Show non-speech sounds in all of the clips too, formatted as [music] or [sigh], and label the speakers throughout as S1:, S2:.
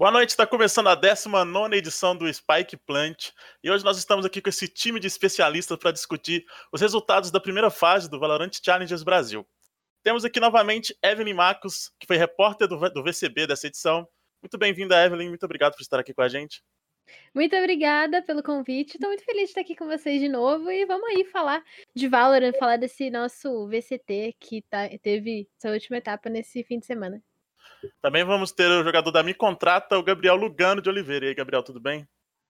S1: Boa noite, está começando a 19 edição do Spike Plant e hoje nós estamos aqui com esse time de especialistas para discutir os resultados da primeira fase do Valorant Challengers Brasil. Temos aqui novamente Evelyn Marcos, que foi repórter do, do VCB dessa edição. Muito bem-vinda, Evelyn, muito obrigado por estar aqui com a gente.
S2: Muito obrigada pelo convite. Estou muito feliz de estar aqui com vocês de novo e vamos aí falar de Valorant, falar desse nosso VCT que tá, teve sua última etapa nesse fim de semana.
S1: Também vamos ter o jogador da Mi Contrata, o Gabriel Lugano de Oliveira. E aí, Gabriel, tudo bem?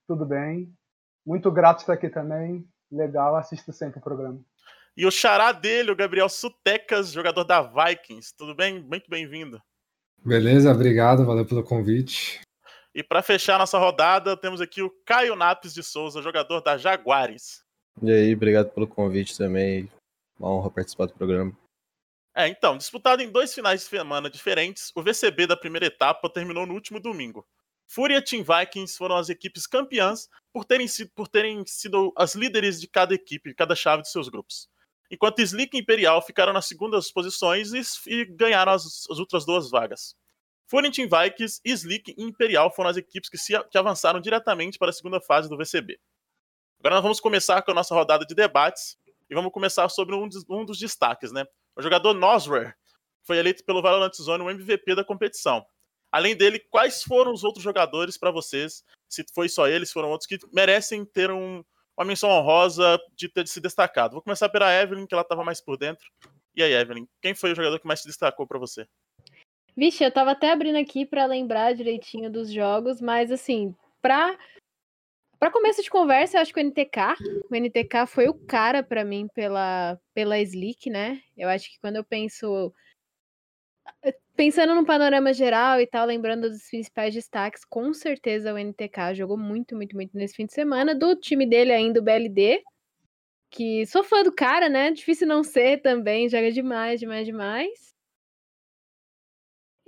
S3: Tudo bem. Muito grato estar aqui também. Legal, assisto sempre o programa.
S1: E o xará dele, o Gabriel Sutecas, jogador da Vikings. Tudo bem? Muito bem-vindo.
S4: Beleza, obrigado, valeu pelo convite.
S1: E para fechar nossa rodada, temos aqui o Caio Napes de Souza, jogador da Jaguares.
S5: E aí, obrigado pelo convite também. Uma honra participar do programa.
S1: É, então, disputado em dois finais de semana diferentes, o VCB da primeira etapa terminou no último domingo. Fúria e Team Vikings foram as equipes campeãs por terem, sido, por terem sido as líderes de cada equipe, cada chave de seus grupos. Enquanto Slick e Imperial ficaram nas segundas posições e, e ganharam as, as, outras duas vagas. Fúria Team Vikings, Slick e Imperial foram as equipes que, se, que avançaram diretamente para a segunda fase do VCB. Agora nós vamos começar com a nossa rodada de debates e vamos começar sobre um, um dos destaques, né? O jogador Nosware foi eleito pelo Valorant Zone o MVP da competição. Além dele, quais foram os outros jogadores para vocês? Se foi só eles, se foram outros que merecem ter um, uma menção honrosa de ter se destacado. Vou começar pela Evelyn, que ela estava mais por dentro. E aí, Evelyn, quem foi o jogador que mais se destacou para você?
S2: Vixe, eu tava até abrindo aqui para lembrar direitinho dos jogos, mas assim, pra para começo de conversa, eu acho que o NTK, o NTK foi o cara para mim pela pela Slick, né? Eu acho que quando eu penso pensando no panorama geral e tal, lembrando dos principais destaques, com certeza o NTK jogou muito, muito, muito nesse fim de semana. Do time dele ainda, o BLD, que sou fã do cara, né? Difícil não ser também, joga demais, demais, demais.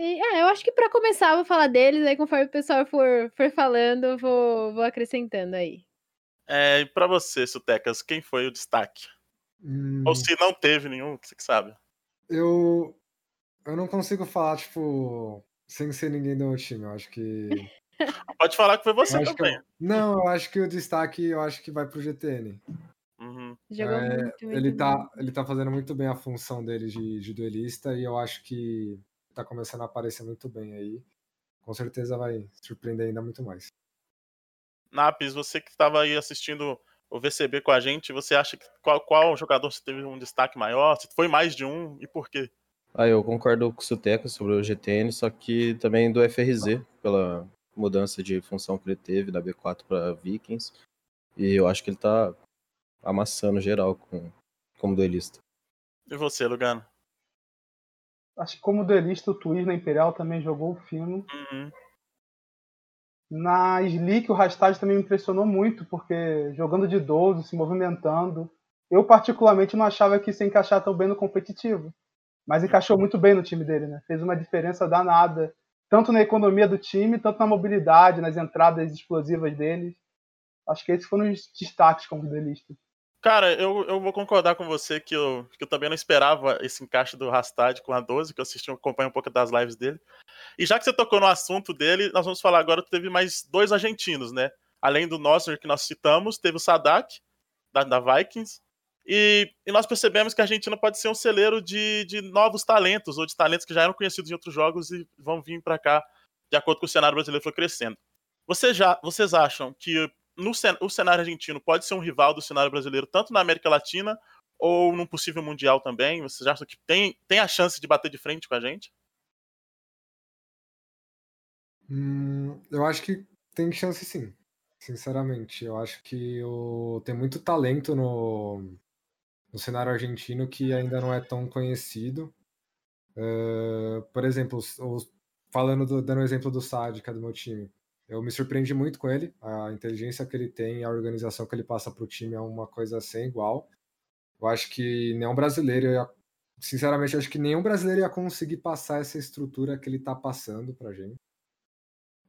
S2: E, é, eu acho que para começar, eu vou falar deles, aí conforme o pessoal for, for falando, eu vou, vou acrescentando aí.
S1: É, e pra você, Sutecas, quem foi o destaque? Hum... Ou se não teve nenhum, você que sabe.
S4: Eu. Eu não consigo falar, tipo, sem ser ninguém do meu time. Eu acho que. [laughs]
S1: Pode falar que foi você também.
S4: Eu... Não, eu acho que o destaque eu acho que vai pro GTN.
S2: Uhum. Jogou é, muito, muito
S4: ele, tá, ele tá fazendo muito bem a função dele de, de duelista e eu acho que tá começando a aparecer muito bem aí. Com certeza vai surpreender ainda muito mais.
S1: Napes, você que estava aí assistindo o VCB com a gente, você acha que qual, qual jogador teve um destaque maior? Se foi mais de um e por quê?
S5: Ah, eu concordo com o Suteca sobre o GTN, só que também do FRZ, pela mudança de função que ele teve da B4 para Vikings. E eu acho que ele tá amassando geral com, como duelista.
S1: E você, Lugano?
S3: Acho que como duelista, o Twist na Imperial também jogou fino. Uhum. Na Slick, o Rastad também me impressionou muito, porque jogando de 12, se movimentando. Eu, particularmente, não achava que se encaixar tão bem no competitivo. Mas encaixou muito bem no time dele, né? Fez uma diferença danada, tanto na economia do time, tanto na mobilidade, nas entradas explosivas dele. Acho que esses foram os destaques como duelista.
S1: Cara, eu, eu vou concordar com você que eu, que eu também não esperava esse encaixe do Rastad com a 12, que eu assisti, acompanho um pouco das lives dele. E já que você tocou no assunto dele, nós vamos falar agora que teve mais dois argentinos, né? Além do Nosser que nós citamos, teve o Sadak, da, da Vikings. E, e, nós percebemos que a Argentina pode ser um celeiro de, de novos talentos, ou de talentos que já eram conhecidos em outros jogos e vão vir para cá de acordo com o cenário brasileiro foi crescendo. Você já, vocês acham que no, o cenário argentino pode ser um rival do cenário brasileiro, tanto na América Latina ou num possível Mundial também? Vocês acham que tem, tem a chance de bater de frente com a gente?
S4: Hum, eu acho que tem chance sim, sinceramente. Eu acho que o, tem muito talento no, no cenário argentino que ainda não é tão conhecido. Uh, por exemplo, falando do, dando o exemplo do é do meu time. Eu me surpreendi muito com ele. A inteligência que ele tem, a organização que ele passa para o time é uma coisa sem igual. Eu acho que nenhum brasileiro, ia, sinceramente, acho que nenhum brasileiro ia conseguir passar essa estrutura que ele está passando para gente.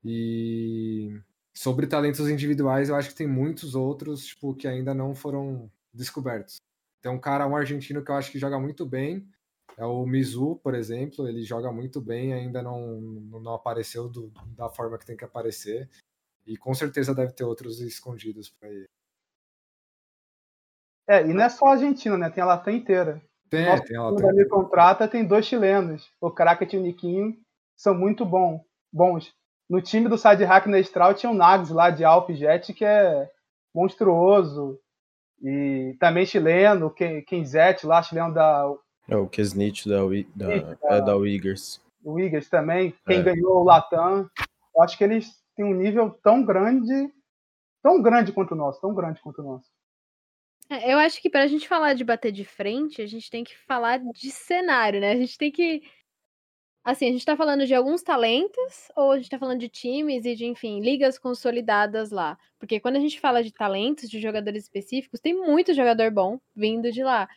S4: E sobre talentos individuais, eu acho que tem muitos outros tipo, que ainda não foram descobertos. Tem um cara, um argentino que eu acho que joga muito bem, É o Mizu, por exemplo, ele joga muito bem, ainda não, não apareceu do, da forma que tem que aparecer. E com certeza deve ter outros escondidos para ele.
S3: É, e não é só a Argentina, né? Tem a Latam inteira.
S4: Tem,
S3: Nosso
S4: tem a Latam.
S3: da Me Contrata tem dois chilenos, o Kraket e o Niquinho, são muito bom, bons. No time do Side Hack na Estral tinha o Nags lá de Alpjet, que é monstruoso. E também chileno, Kenzete lá, chileno da
S5: É o Kesnit da, da, é da Uyghurs.
S3: Wiggers também, quem
S5: É.
S3: ganhou o Latam. Eu acho que eles têm um nível tão grande, tão grande quanto o nosso, tão grande quanto o nosso.
S2: É, Eu acho que pra gente falar de bater de frente, a gente tem que falar de cenário, né? A gente tem que. Assim, a gente tá falando de alguns talentos, ou a gente tá falando de times e de, enfim, ligas consolidadas lá. Porque quando a gente fala de talentos, de jogadores específicos, tem muito jogador bom vindo de lá.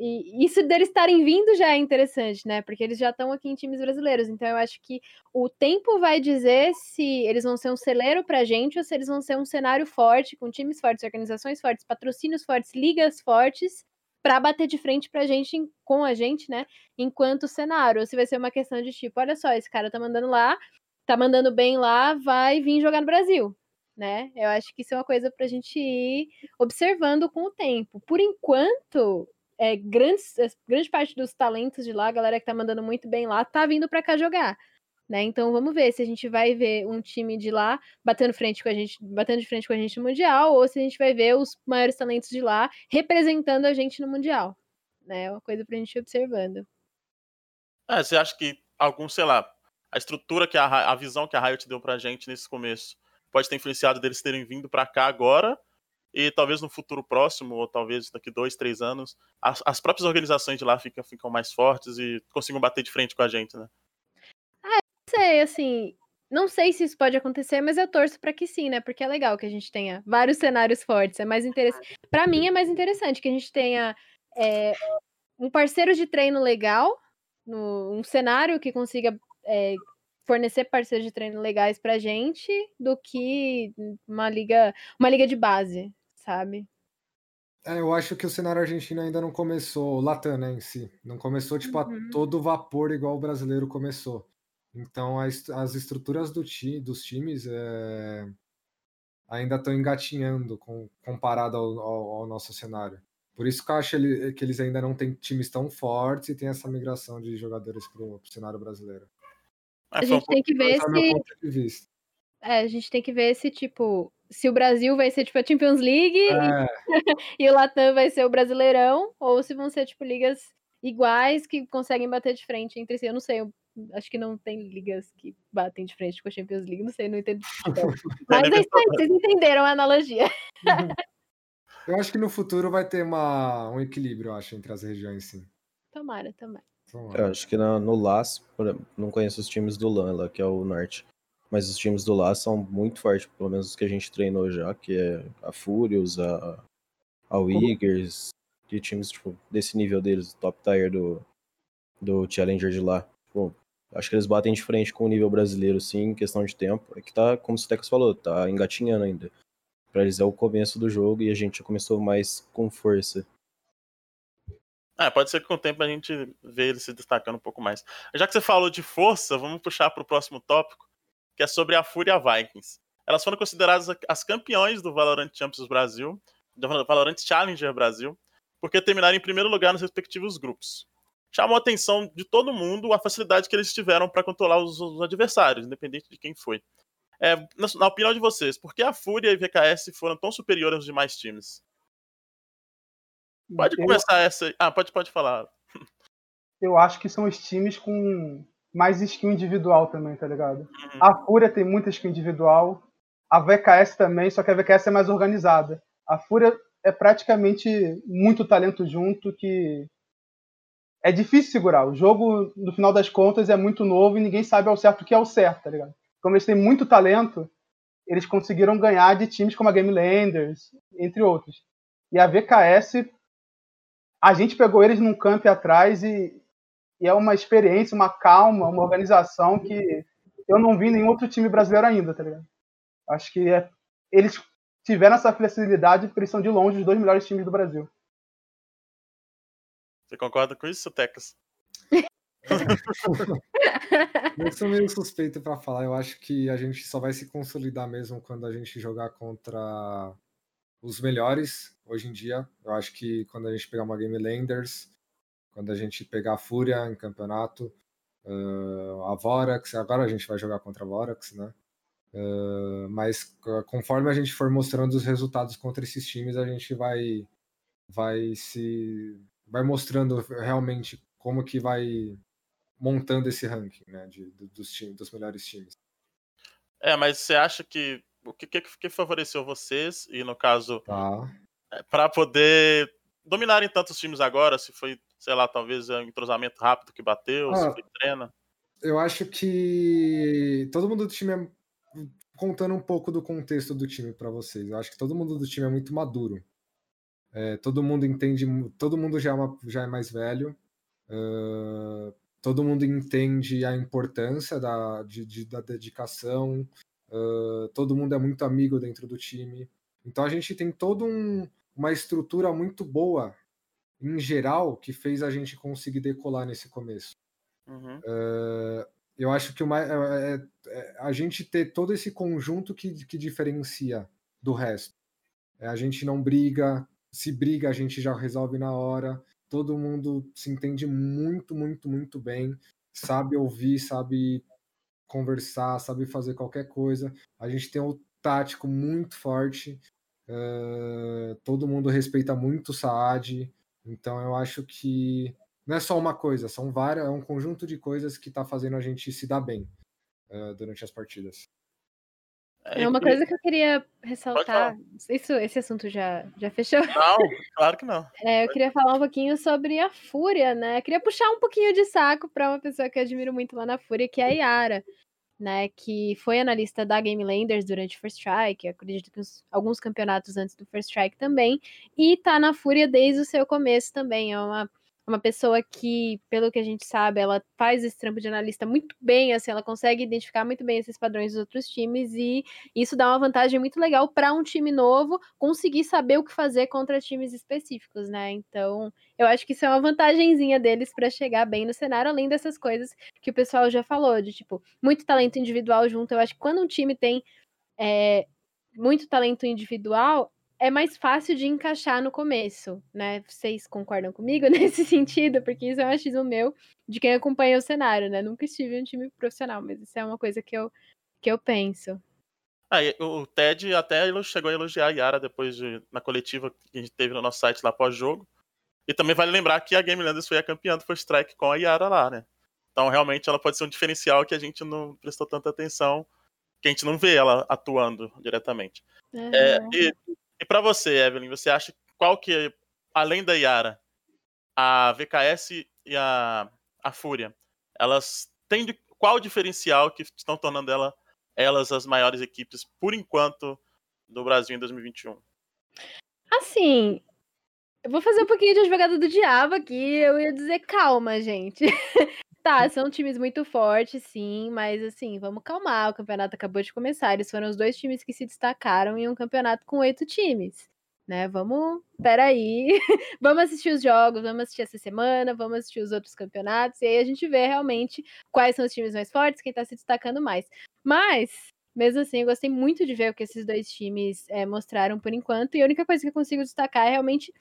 S2: E isso deles estarem vindo já é interessante, né? Porque eles já estão aqui em times brasileiros. Então eu acho que o tempo vai dizer se eles vão ser um celeiro pra gente ou se eles vão ser um cenário forte, com times fortes, organizações fortes, patrocínios fortes, ligas fortes, pra bater de frente pra gente, com a gente, né? Enquanto cenário. Ou se vai ser uma questão de tipo, olha só, esse cara tá mandando lá, tá mandando bem lá, vai vir jogar no Brasil. Né? Eu acho que isso é uma coisa pra gente ir observando com o tempo. Por enquanto, é, grandes, é, grande parte dos talentos de lá, a galera que tá mandando muito bem lá, tá vindo pra cá jogar. Né? Então vamos ver se a gente vai ver um time de lá batendo frente com a gente, batendo de frente com a gente no Mundial, ou se a gente vai ver os maiores talentos de lá representando a gente no Mundial. Né? É uma coisa pra gente ir observando.
S1: É, você acha que algum, sei lá, a estrutura que a, a visão que a Riot deu pra gente nesse começo pode ter influenciado deles terem vindo pra cá agora e talvez no futuro próximo, ou talvez daqui dois, três anos, as, as próprias organizações de lá ficam, ficam mais fortes e consigam bater de frente com a gente, né?
S2: Não sei, assim, não sei se isso pode acontecer, mas eu torço pra que sim, né? Porque é legal que a gente tenha vários cenários fortes. É mais interessante. Para mim é mais interessante que a gente tenha é, um parceiro de treino legal, no, um cenário que consiga é, fornecer parceiros de treino legais pra gente, do que uma liga, uma liga de base, sabe?
S4: É, eu acho que o cenário argentino ainda não começou, o Latam, né, em si. Não começou, tipo,
S2: Uhum.
S4: a todo vapor igual o brasileiro começou. Então, a est- as estruturas do ti, dos times é, ainda estão engatinhando com, comparado ao, ao- ao nosso cenário. Por isso que eu acho ele- que eles ainda não têm times tão fortes e tem essa migração de jogadores para o cenário brasileiro.
S1: É,
S2: A
S1: um
S2: gente tem que ver se.
S4: ponto de vista.
S2: É, a gente tem que ver se, tipo, se o Brasil vai ser, tipo, a Champions League e
S4: É, [laughs]
S2: e o Latam vai ser o Brasileirão, ou se vão ser, tipo, ligas iguais que conseguem bater de frente entre si. Eu não sei, eu acho que não tem ligas que batem de frente com a Champions League, não sei, não entendo. [laughs] Mas é isso aí, vocês entenderam a analogia.
S4: eu acho que no futuro vai ter uma, um equilíbrio, eu acho, entre as regiões, sim.
S2: Tomara, tomara.
S4: Lá.
S5: Eu acho que na- no LAS, não conheço os times do LAN lá, que é o Norte. Mas os times do LAS são muito fortes, pelo menos os que a gente treinou já, que é a Furious, a, a Wiggers, de times tipo, desse nível deles, top tier do, do Challenger de lá. Tipo, acho que eles batem de frente com o nível brasileiro, sim, em questão de tempo. É que tá, como o Stecos falou, tá engatinhando ainda. Pra eles é o começo do jogo e a gente já começou mais com força.
S1: É, pode ser que com o tempo a gente vê ele se destacando um pouco mais. Já que você falou de força, vamos puxar para o próximo tópico, que é sobre a Fúria Vikings. Elas foram consideradas as campeões do Valorant Champions Brasil, do Valorant Challenger Brasil, porque terminaram em primeiro lugar nos respectivos grupos. Chamou a atenção de todo mundo a facilidade que eles tiveram para controlar os, os adversários, independente de quem foi. É, na, na opinião de vocês, por que a Fúria e a VKS foram tão superiores aos demais times? Pode começar essa. Ah, pode, pode falar.
S3: eu acho que são os times com mais skill individual também, tá ligado?
S1: Uhum.
S3: A Fúria tem muita skill individual, a VKS também, só que a VKS é mais organizada. A Fúria é praticamente muito talento junto que é difícil segurar. O jogo, no final das contas, é muito novo e ninguém sabe ao certo o que é o certo, tá ligado? Como eles têm muito talento, eles conseguiram ganhar de times como a Game Landers, entre outros. E a VKS, a gente pegou eles num camp atrás e, e é uma experiência, uma calma, uma organização que eu não vi em nenhum outro time brasileiro ainda, tá ligado? Acho que é- eles tiveram essa flexibilidade porque eles são de longe os dois melhores times do Brasil.
S1: Você concorda com isso, Tecas? [laughs]
S4: Eu sou meio suspeito para falar. Eu acho que a gente só vai se consolidar mesmo quando a gente jogar contra os melhores hoje em dia. Eu acho que quando a gente pegar uma Game Landers, quando a gente pegar a Fúria em campeonato, uh, a Vorax, agora a gente vai jogar contra a Vorax, né? Uh, mas conforme a gente for mostrando os resultados contra esses times, a gente vai vai se vai mostrando realmente como que vai montando esse ranking, né, de, dos times, dos melhores times.
S1: É, mas você acha que o que, que, que favoreceu vocês e no caso
S4: tá.
S1: é, para poder dominarem tantos times agora? Se foi, sei lá, talvez um entrosamento rápido que bateu, ah, se foi treina?
S4: Eu acho que todo mundo do time é contando um pouco do contexto do time para vocês. Eu acho que todo mundo do time é muito maduro. É, todo mundo entende, todo mundo já é, uma, já é mais velho. Uh, todo mundo entende a importância da, de, de, da dedicação. Uh, todo mundo é muito amigo dentro do time. Então a gente tem toda um, uma estrutura muito boa em geral que fez a gente conseguir decolar nesse começo.
S1: Uhum.
S4: Uh, eu acho que uma, é, é, é, a gente ter todo esse conjunto que, que diferencia do resto. É, a gente não briga, se briga a gente já resolve na hora. Todo mundo se entende muito, muito, muito bem, sabe ouvir, sabe conversar, sabe fazer qualquer coisa. A gente tem o tático muito forte. Uh, todo mundo respeita muito o Saad. Então eu acho que não é só uma coisa, são várias, é um conjunto de coisas que está fazendo a gente se dar bem uh, durante as partidas.
S2: É uma coisa que eu queria ressaltar. Isso, esse assunto já, já fechou?
S1: Não, claro que não. [laughs]
S2: É, eu queria falar um pouquinho sobre a Fúria, né? Eu queria puxar um pouquinho de saco para uma pessoa que eu admiro muito lá na Fúria, que é a Yara, né? Que foi analista da Game Landers durante o First Strike, acredito que uns, alguns campeonatos antes do First Strike também, e tá na Fúria desde o seu começo também. É uma uma pessoa que, pelo que a gente sabe, ela faz esse trampo de analista muito bem, assim, ela consegue identificar muito bem esses padrões dos outros times e isso dá uma vantagem muito legal para um time novo conseguir saber o que fazer contra times específicos, né? Então, eu acho que isso é uma vantagenzinha deles para chegar bem no cenário, além dessas coisas que o pessoal já falou, de tipo, muito talento individual junto. Eu acho que quando um time tem é, muito talento individual, é mais fácil de encaixar no começo, né? Vocês concordam comigo [laughs] nesse sentido? Porque isso é um achismo meu de quem acompanha o cenário, né? Nunca estive em um time profissional, mas isso é uma coisa que eu, que eu penso.
S1: Ah, o Ted até chegou a elogiar a Yara depois de, na coletiva que a gente teve no nosso site lá pós-jogo. E também vale lembrar que a Game Landers foi a campeã do First Strike com a Yara lá, né? Então realmente ela pode ser um diferencial que a gente não prestou tanta atenção, que a gente não vê ela atuando diretamente. Uhum. É, e e para você, Evelyn, você acha qual que, além da Yara, a VKS e a, a Fúria, elas têm de, qual o diferencial que estão tornando ela, elas as maiores equipes, por enquanto, do Brasil em 2021?
S2: Assim, eu vou fazer um pouquinho de jogada do diabo aqui. Eu ia dizer calma, gente. [laughs] tá, são times muito fortes, sim, mas assim, vamos calmar. O campeonato acabou de começar. Eles foram os dois times que se destacaram em um campeonato com oito times. Né, vamos, peraí, [laughs] vamos assistir os jogos, vamos assistir essa semana, vamos assistir os outros campeonatos, e aí a gente vê realmente quais são os times mais fortes, quem tá se destacando mais. Mas, mesmo assim, eu gostei muito de ver o que esses dois times é, mostraram por enquanto, e a única coisa que eu consigo destacar é realmente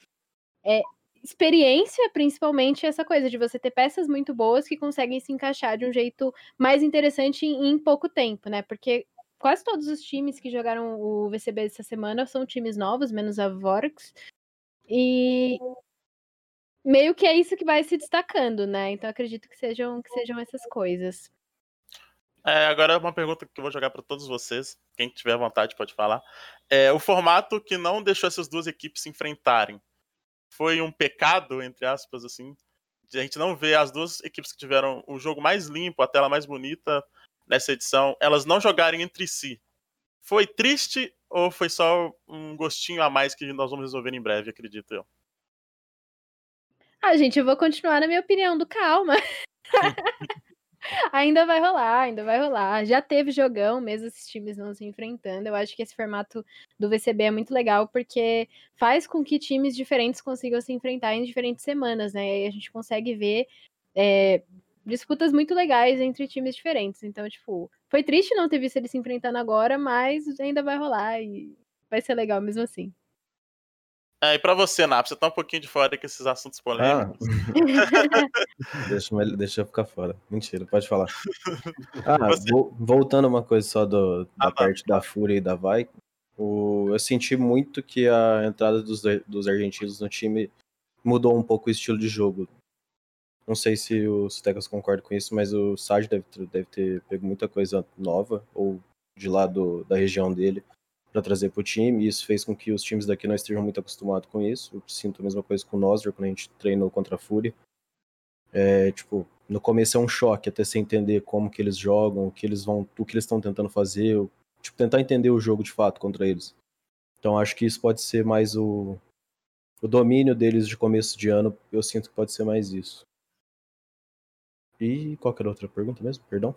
S2: é, experiência, principalmente, essa coisa de você ter peças muito boas que conseguem se encaixar de um jeito mais interessante em, pouco tempo, né? Porque quase todos os times que jogaram o VCB essa semana são times novos, menos a Vorax. E meio que é isso que vai se destacando, né? Então acredito que sejam, que sejam essas coisas.
S1: É, agora uma pergunta que eu vou jogar para todos vocês. Quem tiver vontade pode falar. É, o formato que não deixou essas duas equipes se enfrentarem foi um pecado, entre aspas, assim. De a gente não ver as duas equipes que tiveram o jogo mais limpo, a tela mais bonita nessa edição, elas não jogarem entre si. Foi triste ou foi só um gostinho a mais que nós vamos resolver em breve, acredito eu?
S2: Ah, gente, eu vou continuar na minha opinião do calma. [laughs] ainda vai rolar, ainda vai rolar. Já teve jogão, mesmo esses times não se enfrentando. Eu acho que esse formato do VCB é muito legal porque faz com que times diferentes consigam se enfrentar em diferentes semanas, né? E a gente consegue ver é, disputas muito legais entre times diferentes. Então, tipo, foi triste não ter visto eles se enfrentando agora, mas ainda vai rolar e vai ser legal mesmo assim.
S1: É, e pra você, Nap, você tá um pouquinho de fora com esses assuntos polêmicos.
S5: Ah. [laughs] deixa, deixa eu ficar fora. Mentira, pode falar. Ah, [laughs] você... voltando uma coisa só do, da ah, parte da Fúria e da Vai, o, eu senti muito que a entrada dos, dos argentinos no time mudou um pouco o estilo de jogo. Não sei se os Tecas concordam com isso, mas o Sage deve, deve ter pego muita coisa nova, ou de lá do, da região dele, para trazer para o time, e isso fez com que os times daqui não estejam muito acostumados com isso. Eu sinto a mesma coisa com o Nosler quando a gente treinou contra a Fúria. É, tipo, no começo é um choque até você entender como que eles jogam, o que eles vão, o que eles estão tentando fazer, tipo, tentar entender o jogo de fato contra eles. Então acho que isso pode ser mais o, o domínio deles de começo de ano, eu sinto que pode ser mais isso. E qual era a outra pergunta mesmo? Perdão?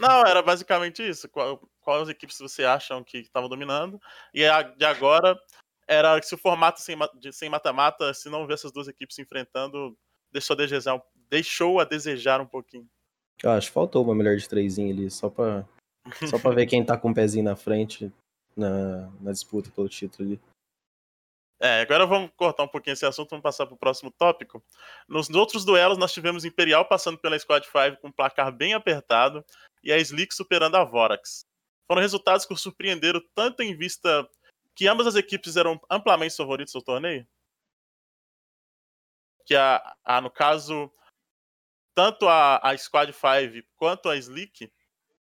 S1: Não, era basicamente isso. Qual, quais equipes você acham que estavam dominando? E a, de agora era se o formato sem, sem mata-mata, se não ver essas duas equipes se enfrentando, deixou a desejar, deixou a desejar um pouquinho.
S5: Eu acho que faltou uma melhor de três ali, só pra, [laughs] só pra ver quem tá com o um pezinho na frente na, na disputa pelo título ali.
S1: É, agora vamos cortar um pouquinho esse assunto, vamos passar para o próximo tópico. Nos outros duelos, nós tivemos Imperial passando pela Squad 5 com um placar bem apertado e a Slick superando a Vorax. Foram resultados que surpreenderam tanto em vista que ambas as equipes eram amplamente favoritas do torneio. Que a, a no caso, tanto a, a Squad 5 quanto a Slick,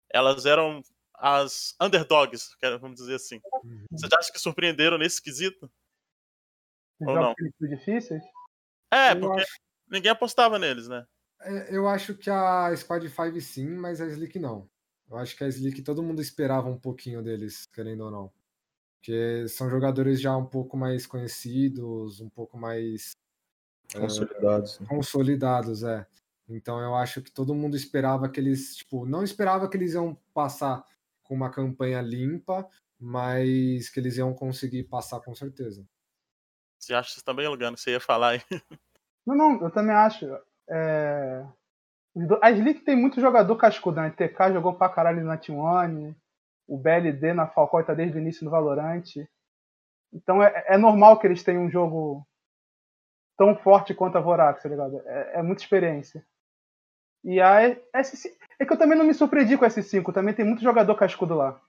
S1: elas eram as underdogs, vamos dizer assim. Uhum. Você acha que surpreenderam nesse quesito?
S3: Ou não? difíceis?
S1: É, porque acho... ninguém apostava neles, né?
S4: É, eu acho que a Squad 5 sim, mas a Slick não. Eu acho que a Slick todo mundo esperava um pouquinho deles, querendo ou não. Porque são jogadores já um pouco mais conhecidos, um pouco mais
S5: consolidados.
S4: Uh, consolidados, é. Então eu acho que todo mundo esperava que eles, tipo, não esperava que eles iam passar com uma campanha limpa, mas que eles iam conseguir passar com certeza.
S1: Você acha isso também, Lugano? Você ia falar aí?
S3: Não, não, eu também acho. É... A Slick tem muito jogador cascudo, né? TK jogou pra caralho na T1, o BLD na Falcão tá desde o início no Valorant. Então é, é, normal que eles tenham um jogo tão forte quanto a Vorax, tá ligado? É, é muita experiência. E a S5. É que eu também não me surpreendi com a S5, também tem muito jogador cascudo lá.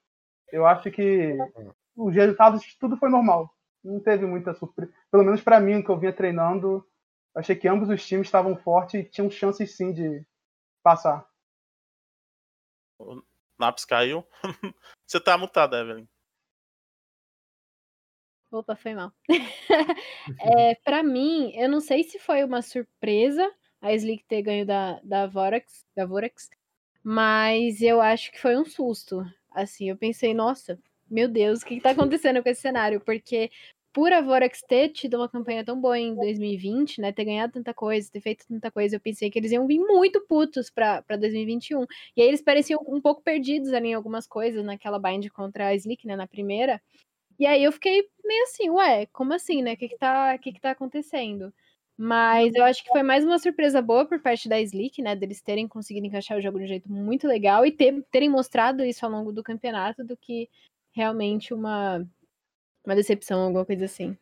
S3: Eu acho que os resultados, tudo foi normal não teve muita surpresa. Pelo menos para mim, que eu vinha treinando, achei que ambos os times estavam fortes e tinham chances sim de passar.
S1: O Naps caiu. [laughs] Você tá mutado, Evelyn.
S2: Opa, foi mal. [laughs] é, para mim, eu não sei se foi uma surpresa a Slick ter ganho da, da Vorax, da Vorax, mas eu acho que foi um susto. Assim, eu pensei, nossa, meu Deus, o que está acontecendo com esse cenário? Porque por a Vorax ter tido uma campanha tão boa em 2020, né, ter ganhado tanta coisa, ter feito tanta coisa, eu pensei que eles iam vir muito putos para 2021. E aí eles pareciam um pouco perdidos ali em algumas coisas, naquela bind contra a Slick, né, na primeira. E aí eu fiquei meio assim, ué, como assim, né? O que que tá, que que tá acontecendo? Mas eu acho que foi mais uma surpresa boa por parte da Slick, né? Deles terem conseguido encaixar o jogo de um jeito muito legal e ter, terem mostrado isso ao longo do campeonato do que realmente uma, uma decepção, alguma coisa assim.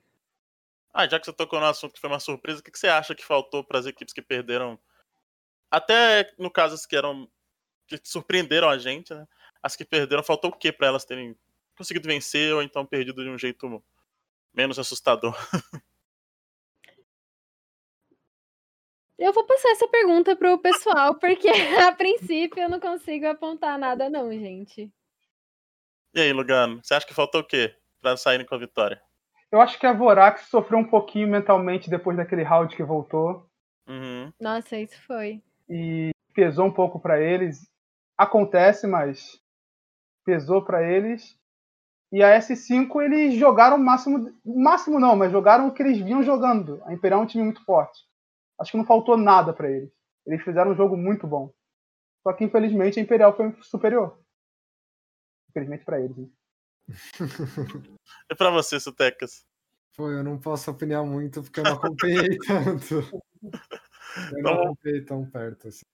S1: Ah, já que você tocou no assunto que foi uma surpresa, o que você acha que faltou para as equipes que perderam? Até no caso as que eram que surpreenderam a gente, né? As que perderam, faltou o que para elas terem conseguido vencer ou então perdido de um jeito menos assustador? [laughs]
S2: Eu vou passar essa pergunta pro pessoal, porque [laughs] a princípio eu não consigo apontar nada não, gente.
S1: E aí, Lugano, você acha que faltou o quê para saírem com a vitória?
S3: Eu acho que a Vorax sofreu um pouquinho mentalmente depois daquele round que voltou.
S1: Uhum.
S2: Nossa, isso foi.
S3: E pesou um pouco para eles. Acontece, mas pesou para eles. E a S5 eles jogaram o máximo, máximo não, mas jogaram o que eles vinham jogando. A Imperial é um time muito forte. Acho que não faltou nada para eles. Eles fizeram um jogo muito bom. Só que infelizmente a Imperial foi superior. Infelizmente para eles. Né?
S1: E para você, Sutecas?
S4: Pô, eu não posso opinar muito porque eu não acompanhei [laughs] tanto. Eu não acompanhei tão perto assim.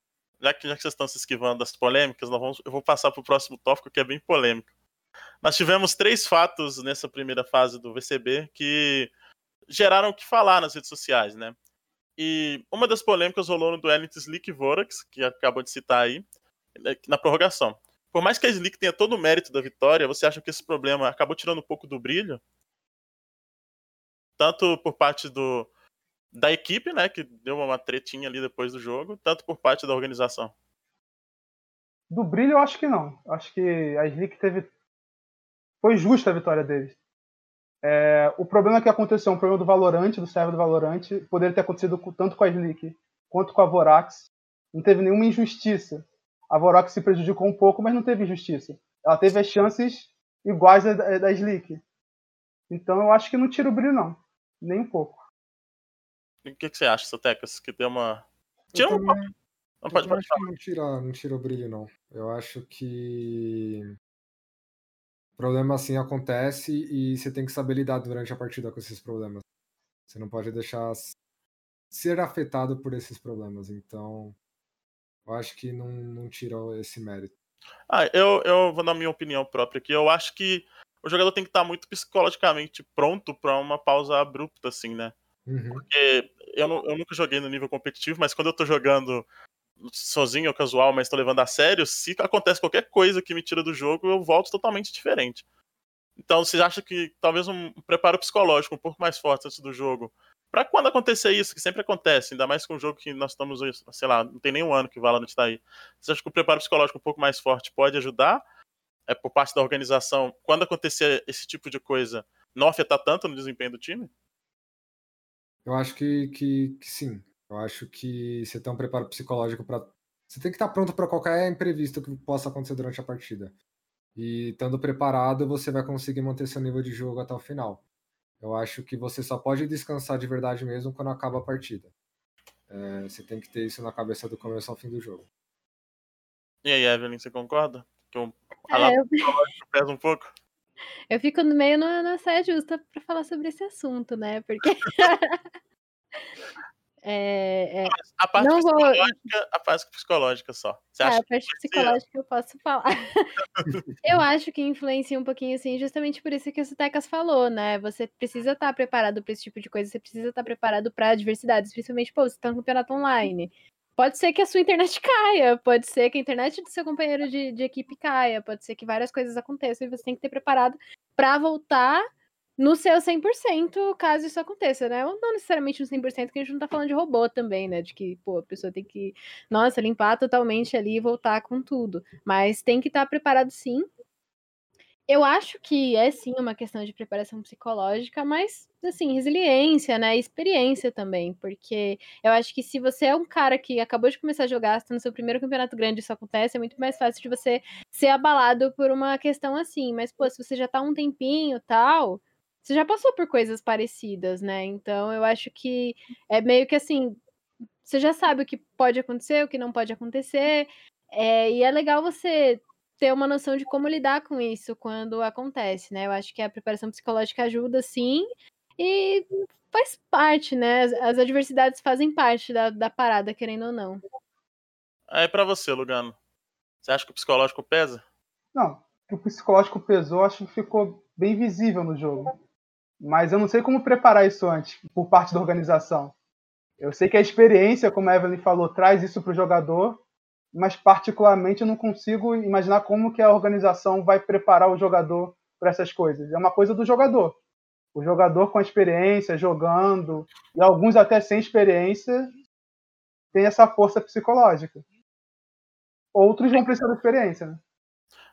S1: já que, já que vocês estão se esquivando das polêmicas, nós vamos, eu vou passar para o próximo tópico que é bem polêmico. Nós tivemos três fatos nessa primeira fase do VCB que geraram o que falar nas redes sociais, né? E uma das polêmicas rolou no duelo entre Slick e Vorax, que acabou de citar aí, na prorrogação. Por mais que a Slick tenha todo o mérito da vitória, você acha que esse problema acabou tirando um pouco do brilho? Tanto por parte do, da equipe, né, que deu uma tretinha ali depois do jogo, tanto por parte da organização.
S3: Do brilho eu acho que não. Acho que a Slick teve foi justa a vitória deles. É, o problema que aconteceu, um problema do Valorante, do server do Valorante, poderia ter acontecido tanto com a Slick quanto com a Vorax. Não teve nenhuma injustiça. A Vorax se prejudicou um pouco, mas não teve injustiça. Ela teve as chances iguais da, da Slick. Então eu acho que não tira o brilho, não. Nem um pouco.
S1: O que, que você acha, Sotecas? Que deu uma.
S4: Tira um também, não pode, pode não tira, não tira o brilho, não. Eu acho que. Problema assim acontece e você tem que saber lidar durante a partida com esses problemas. Você não pode deixar ser afetado por esses problemas. Então, eu acho que não, não tira esse mérito.
S1: Ah, eu, eu vou dar minha opinião própria aqui. Eu acho que o jogador tem que estar muito psicologicamente pronto para uma pausa abrupta, assim, né?
S4: Uhum.
S1: Porque eu, não, eu nunca joguei no nível competitivo, mas quando eu tô jogando sozinho ou casual, mas tô levando a sério, se acontece qualquer coisa que me tira do jogo, eu volto totalmente diferente. Então, você acha que talvez um preparo psicológico um pouco mais forte antes do jogo, para quando acontecer isso, que sempre acontece, ainda mais com um jogo que nós estamos, sei lá, não tem nem um ano que o Valorant está aí. Você acha que o preparo psicológico um pouco mais forte pode ajudar? É por parte da organização, quando acontecer esse tipo de coisa, não afetar tanto no desempenho do time?
S4: Eu acho que, que, que sim. Eu acho que você tem um preparo psicológico para. Você tem que estar pronto para qualquer imprevisto que possa acontecer durante a partida. E estando preparado, você vai conseguir manter seu nível de jogo até o final. Eu acho que você só pode descansar de verdade mesmo quando acaba a partida. É, você tem que ter isso na cabeça do começo ao fim do jogo.
S1: E aí, Evelyn, você concorda? Que o é, eu... [laughs] pesa um pouco?
S2: Eu fico no meio na, na saia justa para falar sobre esse assunto, né? Porque. [laughs] é, é...
S1: A parte não psicológica, vou... a parte psicológica só. Você
S2: é,
S1: acha
S2: a parte psicológica eu posso falar. [laughs] eu acho que influencia um pouquinho, assim, justamente por isso que o Tecas falou, né? Você precisa estar preparado para esse tipo de coisa, você precisa estar preparado para adversidades, principalmente, pô, você tá no campeonato online. Pode ser que a sua internet caia, pode ser que a internet do seu companheiro de, de equipe caia, pode ser que várias coisas aconteçam e você tem que ter preparado para voltar no seu 100% caso isso aconteça, né? Ou não necessariamente no 100%, que a gente não tá falando de robô também, né? De que, pô, a pessoa tem que, nossa, limpar totalmente ali e voltar com tudo. Mas tem que estar tá preparado sim eu acho que é sim uma questão de preparação psicológica, mas assim, resiliência, né? Experiência também, porque eu acho que se você é um cara que acabou de começar a jogar, está no seu primeiro campeonato grande, isso acontece, é muito mais fácil de você ser abalado por uma questão assim. Mas, pô, se você já tá um tempinho tal, você já passou por coisas parecidas, né? Então eu acho que é meio que assim, você já sabe o que pode acontecer, o que não pode acontecer. É, e é legal você ter uma noção de como lidar com isso quando acontece, né? Eu acho que a preparação psicológica ajuda, sim, e faz parte, né? As, as adversidades fazem parte da, da parada, querendo ou não.
S1: Aí para você, Lugano, você acha que o psicológico pesa?
S3: Não, o psicológico pesou, acho que ficou bem visível no jogo. Mas eu não sei como preparar isso antes, por parte da organização. Eu sei que a experiência, como a Evelyn falou, traz isso para o jogador, mas particularmente eu não consigo imaginar como que a organização vai preparar o jogador para essas coisas. É uma coisa do jogador. O jogador com experiência, jogando, e alguns até sem experiência, tem essa força psicológica. Outros vão precisar de experiência, né?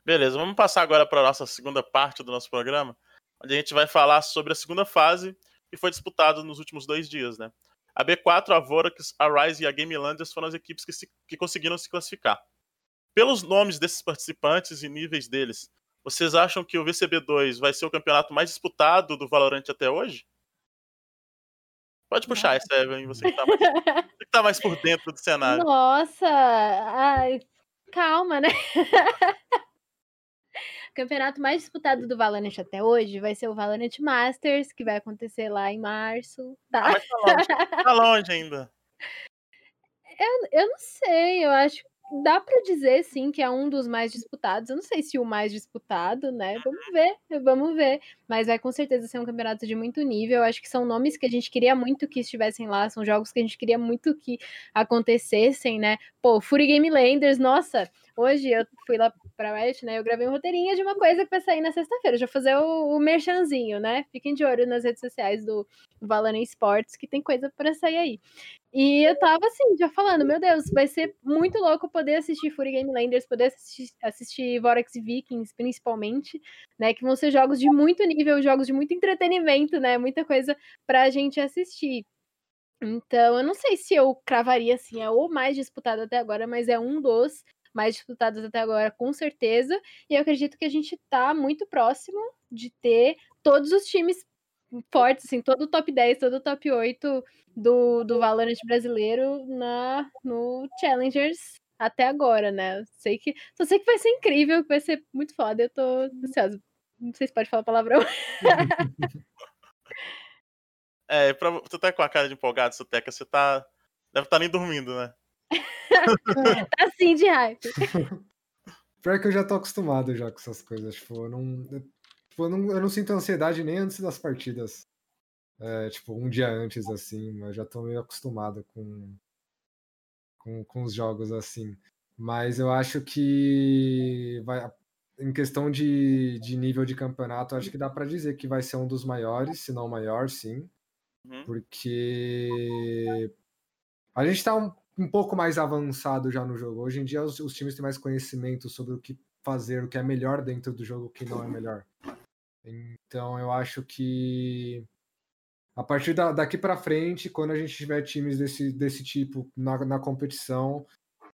S1: Beleza, vamos passar agora para a nossa segunda parte do nosso programa, onde a gente vai falar sobre a segunda fase que foi disputada nos últimos dois dias, né? A B4, a Vorax, a Rise e a Gamelanders foram as equipes que, se, que conseguiram se classificar. Pelos nomes desses participantes e níveis deles, vocês acham que o VCB2 vai ser o campeonato mais disputado do Valorant até hoje? Pode puxar essa, Evan, você que, tá mais, você que tá mais por dentro do cenário.
S2: Nossa! Ai, calma, né? [laughs] O campeonato mais disputado do Valorant até hoje vai ser o Valorant Masters, que vai acontecer lá em março. Tá,
S1: ah, mas tá longe, tá longe ainda. [laughs]
S2: Eu, eu não sei, eu acho dá para dizer sim que é um dos mais disputados. Eu não sei se o mais disputado, né? Vamos ver, vamos ver. Mas vai com certeza ser um campeonato de muito nível. Eu acho que são nomes que a gente queria muito que estivessem lá, são jogos que a gente queria muito que acontecessem, né? Pô, Fury Game Landers, nossa, hoje eu fui lá pra West, né? Eu gravei um roteirinho de uma coisa que vai sair na sexta-feira. Já fazer o, o merchanzinho, né? Fiquem de olho nas redes sociais do Valorant Sports, que tem coisa para sair aí. E eu tava assim, já falando, meu Deus, vai ser muito louco poder assistir Fury Game Landers, poder assistir, assistir Vorax Vikings, principalmente, né? Que vão ser jogos de muito nível, jogos de muito entretenimento, né? Muita coisa pra gente assistir. Então, eu não sei se eu cravaria assim, é o mais disputado até agora, mas é um dos mais disputados até agora, com certeza. E eu acredito que a gente tá muito próximo de ter todos os times fortes, assim, todo o top 10, todo o top 8 do, do Valorant brasileiro na, no Challengers até agora, né? Sei que, só sei que vai ser incrível, que vai ser muito foda. Eu tô ansiosa. Não sei se pode falar palavrão. [laughs]
S1: é, pra, tu tá com a cara de empolgado, Suteca, você tá. Deve estar tá nem dormindo, né? [laughs]
S2: tá sim de hype. [laughs]
S4: Pior que eu já tô acostumado já com essas coisas. Tipo, eu não, Tipo, eu não, eu não sinto ansiedade nem antes das partidas. É, tipo, um dia antes, assim. Eu já tô meio acostumado com, com, com os jogos assim. Mas eu acho que vai, em questão de, de nível de campeonato, acho que dá para dizer que vai ser um dos maiores, se não o maior, sim. Uhum. Porque a gente tá um, um, pouco mais avançado já no jogo. Hoje em dia os, os times têm mais conhecimento sobre o que fazer, o que é melhor dentro do jogo, o que não é melhor. Então eu acho que a partir da, daqui para frente, quando a gente tiver times desse, desse tipo na, na competição,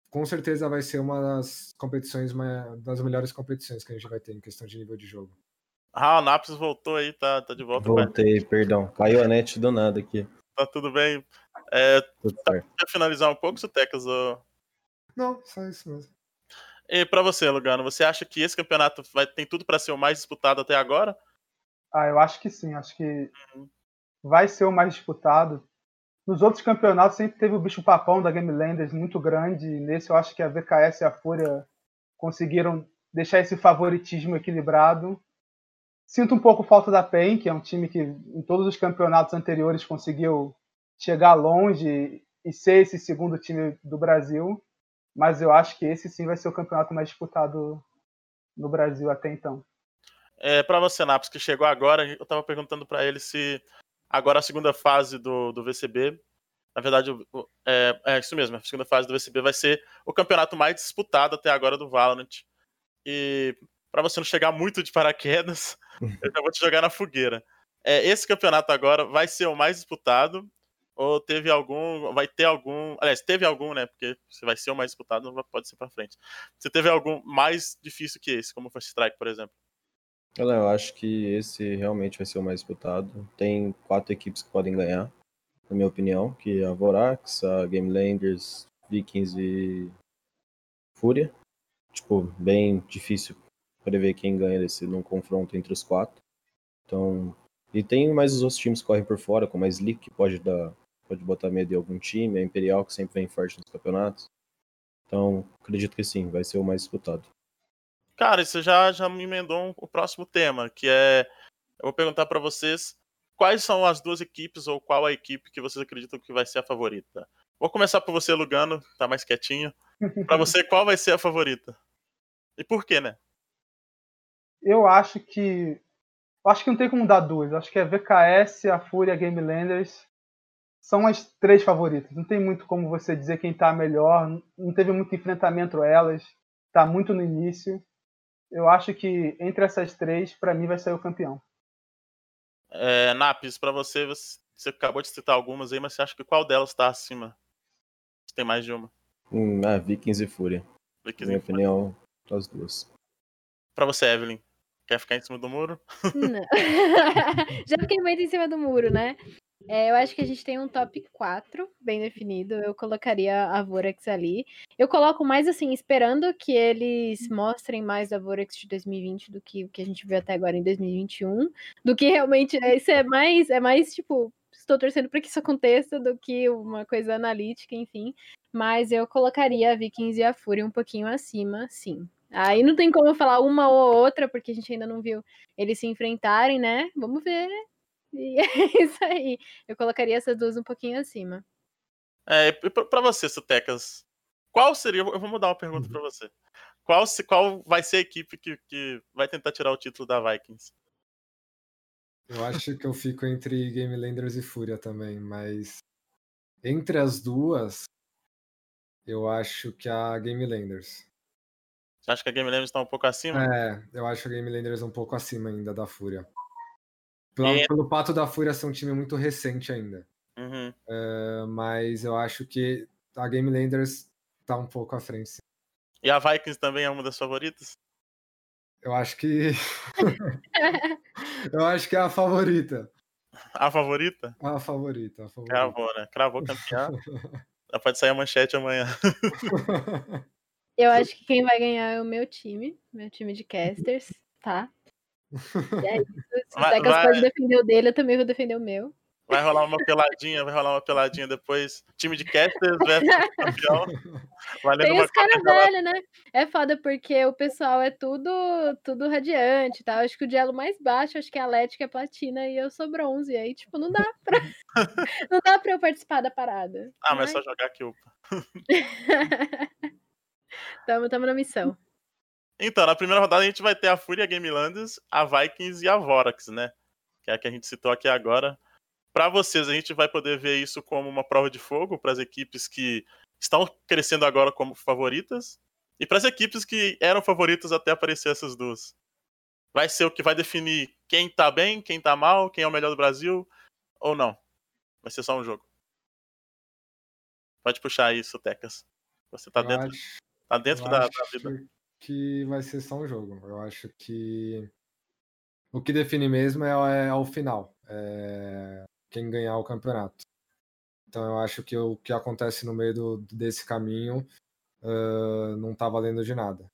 S4: com certeza vai ser uma das competições, uma das melhores competições que a gente vai ter em questão de nível de jogo.
S1: Ah, o Naps voltou aí, tá, tá de volta.
S5: Voltei, perdão. Caiu a net do nada aqui.
S1: Tá tudo bem. É, tá, quer finalizar um pouco, Sutecas? Ou...
S4: Não, só isso mesmo.
S1: E para você, Lugano, você acha que esse campeonato vai, tem tudo para ser o mais disputado até agora?
S3: Ah, eu acho que sim. Acho que uhum. vai ser o mais disputado. Nos outros campeonatos sempre teve o bicho papão da Game Landers muito grande. Nesse eu acho que a VKS e a Fúria conseguiram deixar esse favoritismo equilibrado. Sinto um pouco falta da PEN, que é um time que em todos os campeonatos anteriores conseguiu chegar longe e ser esse segundo time do Brasil mas eu acho que esse sim vai ser o campeonato mais disputado no Brasil até então.
S1: É, para você, Naps, que chegou agora, eu estava perguntando para ele se agora a segunda fase do, do VCB, na verdade, é, é, isso mesmo, a segunda fase do VCB vai ser o campeonato mais disputado até agora do Valorant. E para você não chegar muito de paraquedas, [laughs] eu já vou te jogar na fogueira. É, esse campeonato agora vai ser o mais disputado ou teve algum, vai ter algum, aliás, teve algum, né, porque se vai ser o mais disputado, não pode ser para frente. Você teve algum mais difícil que esse, como o First Strike, por exemplo?
S5: Eu acho que esse realmente vai ser o mais disputado. Tem quatro equipes que podem ganhar, na minha opinião, que é a Vorax, a Game Landers, Vikings e Fúria. Tipo, bem difícil prever quem ganha desse num confronto entre os quatro. Então, e tem mais os outros times que correm por fora, como a Slick, que pode dar pode botar medo em algum time, a Imperial, que sempre vem forte nos campeonatos. Então, acredito que sim, vai ser o mais disputado.
S1: Cara, isso já, já me emendou o próximo tema, que é. Eu vou perguntar para vocês quais são as duas equipes ou qual a equipe que vocês acreditam que vai ser a favorita. Vou começar por você, Lugano, tá mais quietinho. Para [laughs] você, qual vai ser a favorita? E por quê, né?
S3: Eu acho que. Eu acho que não tem como dar duas. Eu acho que é VKS, a Fúria, a Game Landers são as três favoritas. Não tem muito como você dizer quem está melhor. Não teve muito enfrentamento elas. Está muito no início. Eu acho que entre essas três, para mim, vai sair o campeão.
S1: É, Napis, para você, você acabou de citar algumas aí, mas você acha que qual delas está acima? Tem mais de uma.
S5: Hum, ah, Vikings e Fúria. Vikings Minha opinião, as duas.
S1: Para você, Evelyn, quer ficar em cima do muro?
S2: Não. [laughs] Já fiquei muito em cima do muro, né? É, eu acho que a gente tem um top 4 bem definido. Eu colocaria a Vorax ali. Eu coloco mais assim, esperando que eles mostrem mais a Vorax de 2020 do que o que a gente viu até agora em 2021. Do que realmente. Isso é mais, é mais tipo, estou torcendo para que isso aconteça do que uma coisa analítica, enfim. Mas eu colocaria a Vikings e a Fúria um pouquinho acima, sim. Aí não tem como falar uma ou outra, porque a gente ainda não viu eles se enfrentarem, né? Vamos ver. E [laughs] é isso aí. Eu colocaria essas duas um pouquinho acima.
S1: É, para você, Sutecas, qual seria. Eu vou mudar uma pergunta para você. Qual, qual vai ser a equipe que, que vai tentar tirar o título da Vikings?
S4: Eu acho que eu fico entre Game Landers e Fúria também, mas entre as duas, eu acho que a Game Landers.
S1: Você acha que a Game Landers está um pouco acima?
S4: É, eu acho que a Game Landers um pouco acima ainda da Fúria. Pelo, e... pelo fato da Fúria ser um time muito recente ainda.
S1: Uhum.
S4: É, mas eu acho que a Game Landers tá um pouco à frente. Sim.
S1: E a Vikings também é uma das favoritas?
S4: Eu acho que. [laughs] eu acho que é a favorita. [laughs]
S1: A favorita?
S4: A favorita, a favorita.
S1: Cravou, né? Cravou campeão. [laughs] Já pode sair a manchete amanhã.
S2: Eu acho que quem vai ganhar é o meu time, meu time de casters, tá? [laughs] E é isso. Se o Tecas pode defender o dele, eu também vou defender o meu.
S1: Vai rolar uma peladinha, vai rolar uma peladinha depois. Time de casters versus [laughs] campeão.
S2: Valendo Tem os caras velhos, né? É foda porque o pessoal é tudo tudo radiante, tá? Acho que o dielo mais baixo, acho que é a Atlética é platina e eu sou bronze. E aí, tipo, não dá pra. [laughs] não dá pra eu participar da parada.
S1: Ah, mas, mas... é só jogar aqui, opa.
S2: Tamo, tamo na missão.
S1: Então, na primeira rodada a gente vai ter a Fúria Game Landers, a Vikings e a Vorax, né? Que é a que a gente citou aqui agora. Para vocês, a gente vai poder ver isso como uma prova de fogo para as equipes que estão crescendo agora como favoritas e para as equipes que eram favoritas até aparecer essas duas. Vai ser o que vai definir quem tá bem, quem tá mal, quem é o melhor do Brasil ou não. Vai ser só um jogo. Pode puxar isso, Tecas. Você tá eu dentro, acho, tá dentro da, da vida.
S4: Que vai ser só um jogo. Eu acho que o que define mesmo é, é o final. É quem ganhar o campeonato. Então eu acho que o que acontece no meio do, desse caminho uh, não está valendo de nada.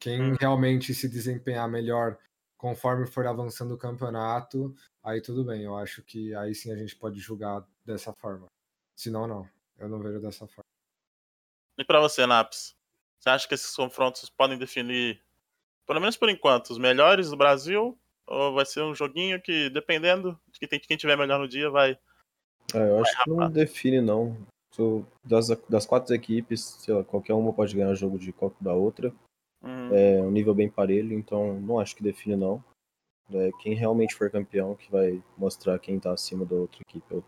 S4: Quem hum. realmente se desempenhar melhor conforme for avançando o campeonato, aí tudo bem. Eu acho que aí sim a gente pode julgar dessa forma. Se não, não. Eu não vejo dessa forma.
S1: E para você, Naps? Você acha que esses confrontos podem definir, pelo menos por enquanto, os melhores do Brasil ou vai ser um joguinho que, dependendo de quem, quem tiver melhor no dia, vai.
S5: Ah, eu acho vai que não define, não. Das, das quatro equipes, sei lá, qualquer uma pode ganhar jogo de qualquer da outra. Uhum. É um nível bem parelho, então não acho que define, não. É quem realmente for campeão que vai mostrar quem tá acima da outra equipe.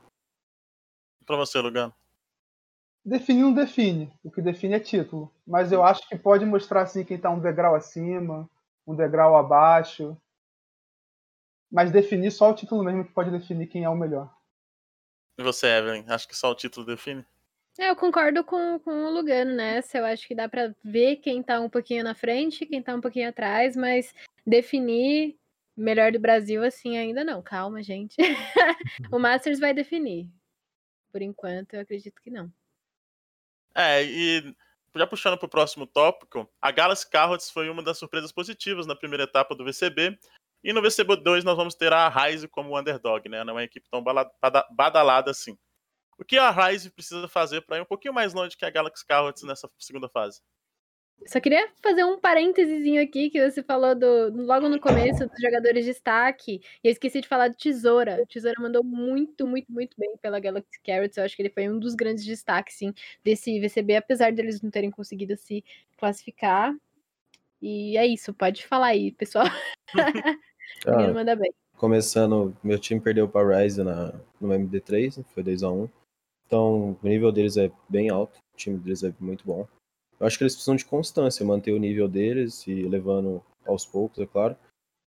S1: Pra você, Lugano.
S3: Definir não define. O que define é título. Mas eu acho que pode mostrar assim quem tá um degrau acima, um degrau abaixo mas definir só o título mesmo que pode definir quem é o melhor.
S1: E você, Evelyn? Acho que só o título define?
S2: É, eu concordo com, com o Lugano, né? Eu acho que dá para ver quem tá um pouquinho na frente, quem tá um pouquinho atrás, mas definir melhor do Brasil assim ainda não. Calma, gente. [laughs] o Masters vai definir. Por enquanto, eu acredito que não.
S1: É, e já puxando para o próximo tópico, a Galaxy Carrots foi uma das surpresas positivas na primeira etapa do VCB, e no VCB2 nós vamos ter a Rise como underdog, né? Não é uma equipe tão badalada assim. O que a Rise precisa fazer para ir um pouquinho mais longe que a Galaxy Carrots nessa segunda fase?
S2: Só queria fazer um parênteses aqui que você falou do, logo no começo dos jogadores de destaque. E eu esqueci de falar do Tesoura. O Tesoura mandou muito, muito, muito bem pela Galaxy Carrots. Eu acho que ele foi um dos grandes destaques, sim, desse VCB, apesar deles não terem conseguido se classificar. E é isso, pode falar aí, pessoal. [laughs] Ah, manda bem.
S5: Começando, meu time perdeu para Rise na, no MD3, foi 2x1. Então, o nível deles é bem alto, o time deles é muito bom. Eu acho que eles precisam de constância, manter o nível deles e levando aos poucos, é claro.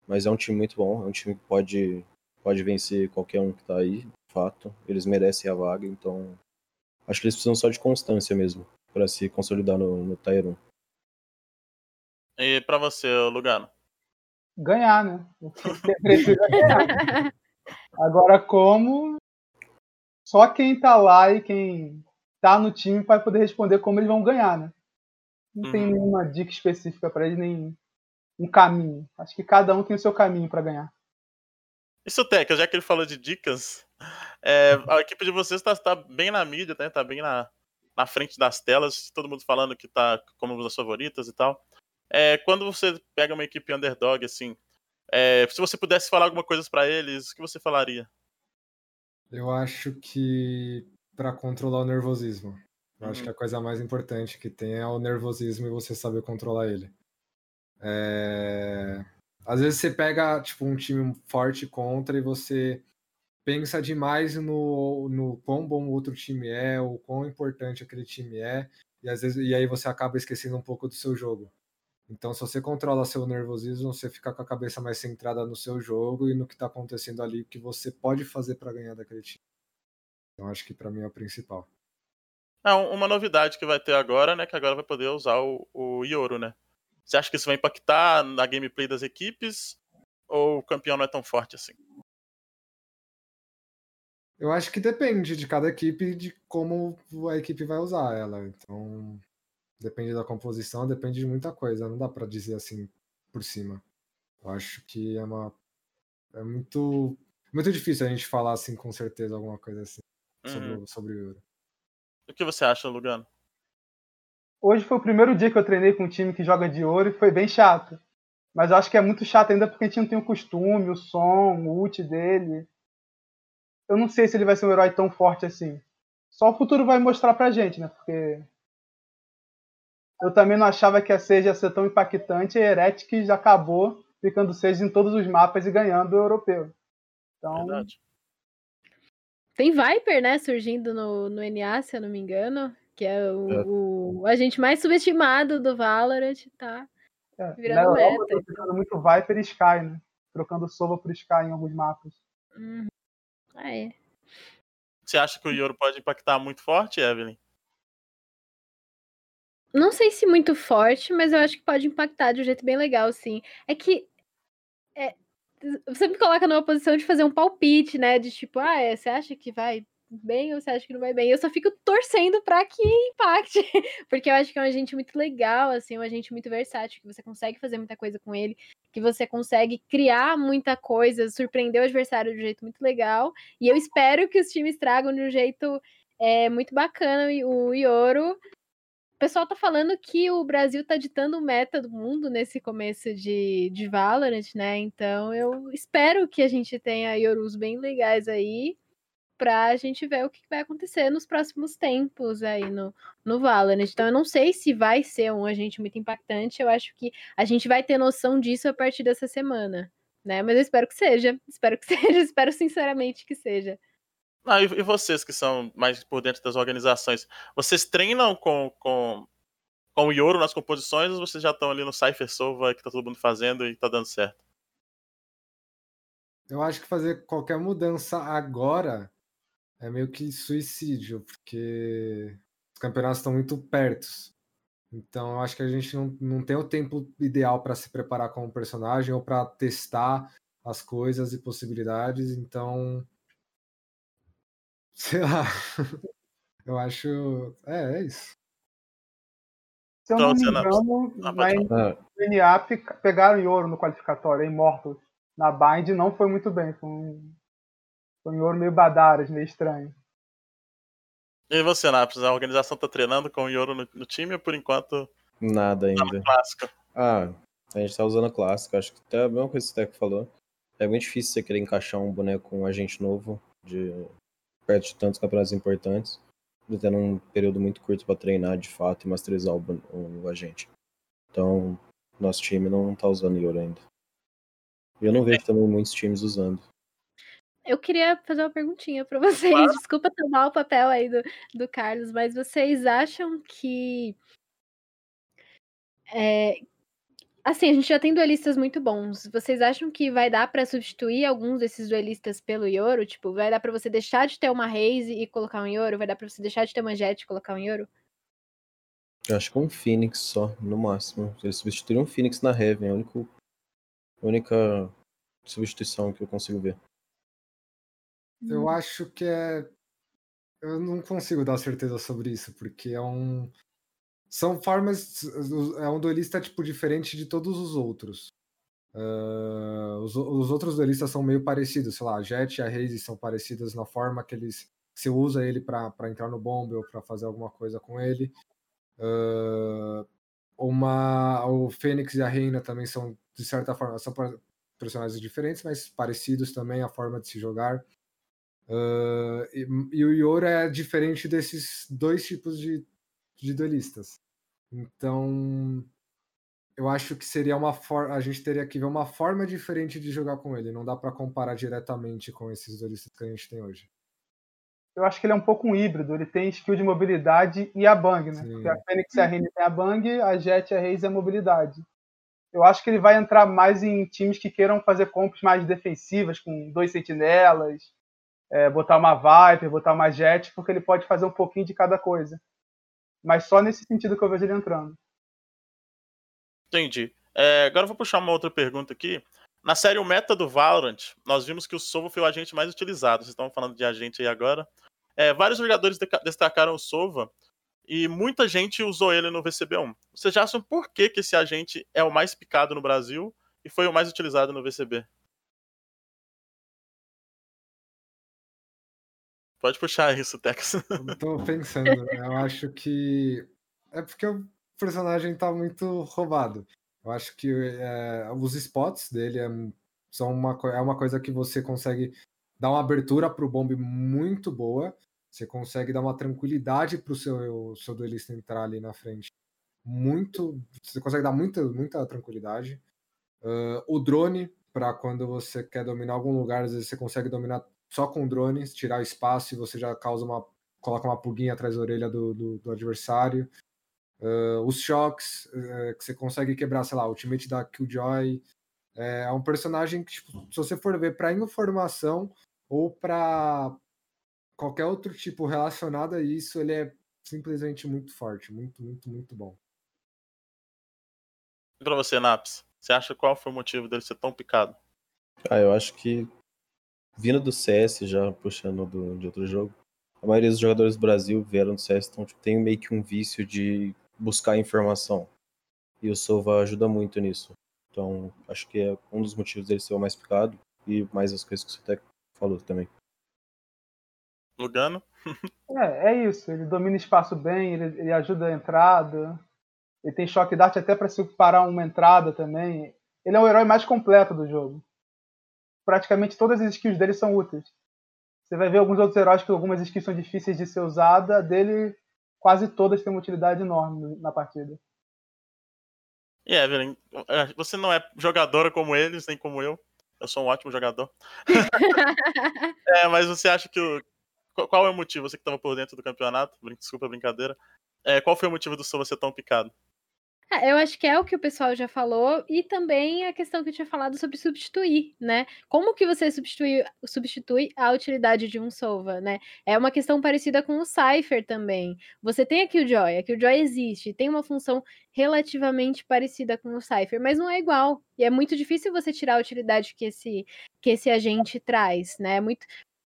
S5: Mas é um time muito bom, é um time que pode, pode vencer qualquer um que tá aí, de fato. Eles merecem a vaga, então acho que eles precisam só de constância mesmo, para se consolidar no, no Tier 1.
S1: E para você, Lugano?
S3: ganhar, né? Precisa ganhar. [laughs] Agora, como só quem tá lá e quem tá no time vai poder responder como eles vão ganhar, né? Não uhum. tem nenhuma dica específica para eles, nem um caminho. Acho que cada um tem o seu caminho para ganhar.
S1: Isso, Teca, já que ele falou de dicas, É, a equipe de vocês está tá bem na mídia, né? Tá bem na, na frente das telas, todo mundo falando que tá como uma das favoritas e tal. É, quando você pega uma equipe underdog, assim, é, se você pudesse falar alguma coisa para eles, o que você falaria?
S4: Eu acho que para controlar o nervosismo. Eu
S1: Uhum.
S4: acho que a coisa mais importante que tem é o nervosismo e você saber controlar ele. É, Às vezes você pega tipo um time forte contra e você pensa demais no, no quão bom o outro time é, o quão importante aquele time é, e às vezes e aí você acaba esquecendo um pouco do seu jogo. Então, se você controla seu nervosismo, você fica com a cabeça mais centrada no seu jogo e no que está acontecendo ali, o que você pode fazer para ganhar daquele time. Então, acho que para mim é o principal.
S1: Não, uma novidade que vai ter agora, né? Que agora vai poder usar o, o Yoro, né? Você acha que isso vai impactar na gameplay das equipes? Ou o campeão não é tão forte assim?
S4: Eu acho que depende de cada equipe e de como a equipe vai usar ela. Então, depende da composição, depende de muita coisa. Não dá para dizer assim por cima. Eu acho que é uma é muito muito difícil a gente falar assim com certeza alguma coisa assim sobre,
S1: Uhum.
S4: o- sobre o Euro.
S1: O que você acha, Lugano?
S3: Hoje foi o primeiro dia que eu treinei com um time que joga de ouro e foi bem chato. Mas eu acho que é muito chato ainda porque a gente não tem o costume, o som, o ult dele. Eu não sei se ele vai ser um herói tão forte assim. Só o futuro vai mostrar pra gente, né? Porque eu também não achava que a Sage ia ser tão impactante e a Heretics já acabou ficando Sage em todos os mapas e ganhando o europeu. Então,
S1: Verdade.
S2: Tem Viper, né, surgindo no, no NA, se eu não me engano, que é o, o agente mais subestimado do Valorant, tá?
S3: é,
S2: Virando
S3: na Europa
S2: meta,
S3: ficando muito Viper e Sky, né? Trocando Sova por Sky em alguns mapas.
S2: Uhum. Ah, é.
S1: Você acha que o Yoro pode impactar muito forte, Evelyn?
S2: Não sei se muito forte, mas eu acho que pode impactar de um jeito bem legal, sim. É que é, você me coloca numa posição de fazer um palpite, né? De tipo, ah, é, você acha que vai bem ou você acha que não vai bem? Eu só fico torcendo pra que impacte, [laughs] porque eu acho que é um agente muito legal, assim, um agente muito versátil, que você consegue fazer muita coisa com ele, que você consegue criar muita coisa, surpreender o adversário de um jeito muito legal. E eu espero que os times tragam de um jeito é, muito bacana o Ioro. Pessoal tá falando que o Brasil tá ditando o meta do mundo nesse começo de, de Valorant, né? Então eu espero que a gente tenha Yorus bem legais aí pra gente ver o que vai acontecer nos próximos tempos aí no, no Valorant. Então eu não sei se vai ser um agente muito impactante, eu acho que a gente vai ter noção disso a partir dessa semana, né? Mas eu espero que seja, espero que [laughs] seja, espero sinceramente que seja.
S1: Ah, e, vocês que são mais por dentro das organizações, vocês treinam com, com, com o Yoro nas composições ou vocês já estão ali no Cypher Sova que tá todo mundo fazendo e tá dando certo?
S4: Eu acho que fazer qualquer mudança agora é meio que suicídio, porque os campeonatos estão muito perto. Então eu acho que a gente não, não tem o tempo ideal para se preparar como personagem ou para testar as coisas e possibilidades. Então, sei lá. [laughs] Eu acho. É, é isso.
S3: Se eu
S1: Então,
S3: não me
S1: não-
S3: engano,
S1: Ah,
S3: na NA pe- pegaram ouro no qualificatório, em Immortals. Na Bind não foi muito bem. Foi um, foi um ouro meio badaras, meio estranho.
S1: E você, Naps, a organização tá treinando com o Yoro no, no time ou por enquanto
S5: nada
S1: tá
S5: ainda.
S1: clássico?
S5: Ah, a gente tá usando a clássica. Acho que até a mesma coisa que o Teco falou. É muito difícil você querer encaixar um boneco com um agente novo de perto de tantos campeonatos importantes. Tendo um período muito curto pra treinar de fato e masterizar o, bo- o agente. Então, nosso time não tá usando Yoro ainda. E eu não vejo também muitos times usando.
S2: Eu queria fazer uma perguntinha pra vocês. Desculpa tomar o papel aí do, do Carlos, mas vocês acham que. é, assim, a gente já tem duelistas muito bons. Vocês acham que vai dar pra substituir alguns desses duelistas pelo Yoro? Tipo, vai dar pra você deixar de ter uma Raze e colocar um Yoro? Vai dar pra você deixar de ter uma Jet e colocar um Yoro?
S5: Eu acho que um Phoenix só, no máximo. Eles substituíram um Phoenix na Heaven, é a única, a única substituição que eu consigo ver.
S4: Eu acho que é. Eu não consigo dar certeza sobre isso, porque é um. São formas. É um duelista tipo diferente de todos os outros. Uh, os, os, outros duelistas são meio parecidos, sei lá, a Jet e a Raze são parecidas na forma que eles você usa ele para entrar no bombe ou para fazer alguma coisa com ele. Uh, uma, o Fênix e a Reina também são, de certa forma, são personagens diferentes, mas parecidos também a forma de se jogar. Uh, e, e, o Yoro é diferente desses dois tipos de, de duelistas. Então, eu acho que seria uma forma. A gente teria que ver uma forma diferente de jogar com ele. Não dá para comparar diretamente com esses duelistas que a gente tem hoje.
S3: Eu acho que ele é um pouco um híbrido. Ele tem skill de mobilidade e a Bang, né? Porque a Fênix e a Rene tem a Bang, a Jet e a Raze é a mobilidade. Eu acho que ele vai entrar mais em times que queiram fazer compras mais defensivas, com dois sentinelas, é, botar uma Viper, botar uma Jet, porque ele pode fazer um pouquinho de cada coisa. Mas só nesse sentido que eu vejo ele entrando.
S1: Entendi. É, agora eu vou puxar uma outra pergunta aqui. Na série O Meta do Valorant, nós vimos que o Sova foi o agente mais utilizado. Vocês estão falando de agente aí agora. É, vários jogadores destacaram o Sova e muita gente usou ele no VCB1. Vocês já acham por que, que esse agente é o mais picado no Brasil e foi o mais utilizado no VCB? Pode puxar isso, Tex. [laughs]
S4: Tô pensando, né? Eu acho que. É porque o personagem tá muito roubado. Eu acho que é, os spots dele é, são uma, é uma coisa que você consegue dar uma abertura pro bombe muito boa. Você consegue dar uma tranquilidade pro seu, seu duelista entrar ali na frente. Muito. Você consegue dar muita, muita tranquilidade. Uh, o drone, para quando você quer dominar algum lugar, às vezes você consegue dominar só com drones, tirar espaço e você já causa uma. coloca uma pulguinha atrás da orelha do, do, do adversário. Uh, os choques, uh, que você consegue quebrar, sei lá, o ultimate da Killjoy. É, é um personagem que, tipo, se você for ver para informação ou para qualquer outro tipo relacionado a isso, ele é simplesmente muito forte, muito, muito, muito bom.
S1: E pra você, Naps, você acha qual foi o motivo dele ser tão picado?
S5: Ah, eu acho que vindo do CS, já puxando do, de outro jogo, a maioria dos jogadores do Brasil vieram do CS, então tipo, tem meio que um vício de buscar informação. E o Sova ajuda muito nisso. Então, acho que é um dos motivos dele ser o mais picado e mais as coisas que você até falou também.
S1: Lugano?
S3: é, é isso. Ele domina espaço bem, ele, ele ajuda a entrada. Ele tem choque dart até para se parar uma entrada também. Ele é o herói mais completo do jogo praticamente todas as skills dele são úteis. Você vai ver alguns outros heróis que algumas skills são difíceis de ser usada, dele quase todas têm uma utilidade enorme na partida.
S1: E yeah, Evelyn, é, você não é jogadora como eles, nem como eu. Eu sou um ótimo jogador. [laughs] é, mas você acha que o... Qual é o motivo? Você que estava por dentro do campeonato, desculpa a brincadeira. É, qual foi o motivo do seu você tão picado?
S2: Ah, eu acho que é o que o pessoal já falou, e também a questão que eu tinha falado sobre substituir, né? Como que você substitui, substitui a utilidade de um Sova, né? É uma questão parecida com o Cypher também. Você tem a Killjoy, a Killjoy existe, tem uma função relativamente parecida com o Cypher, mas não é igual. E é muito difícil você tirar a utilidade que esse, que esse agente traz, né? É muito.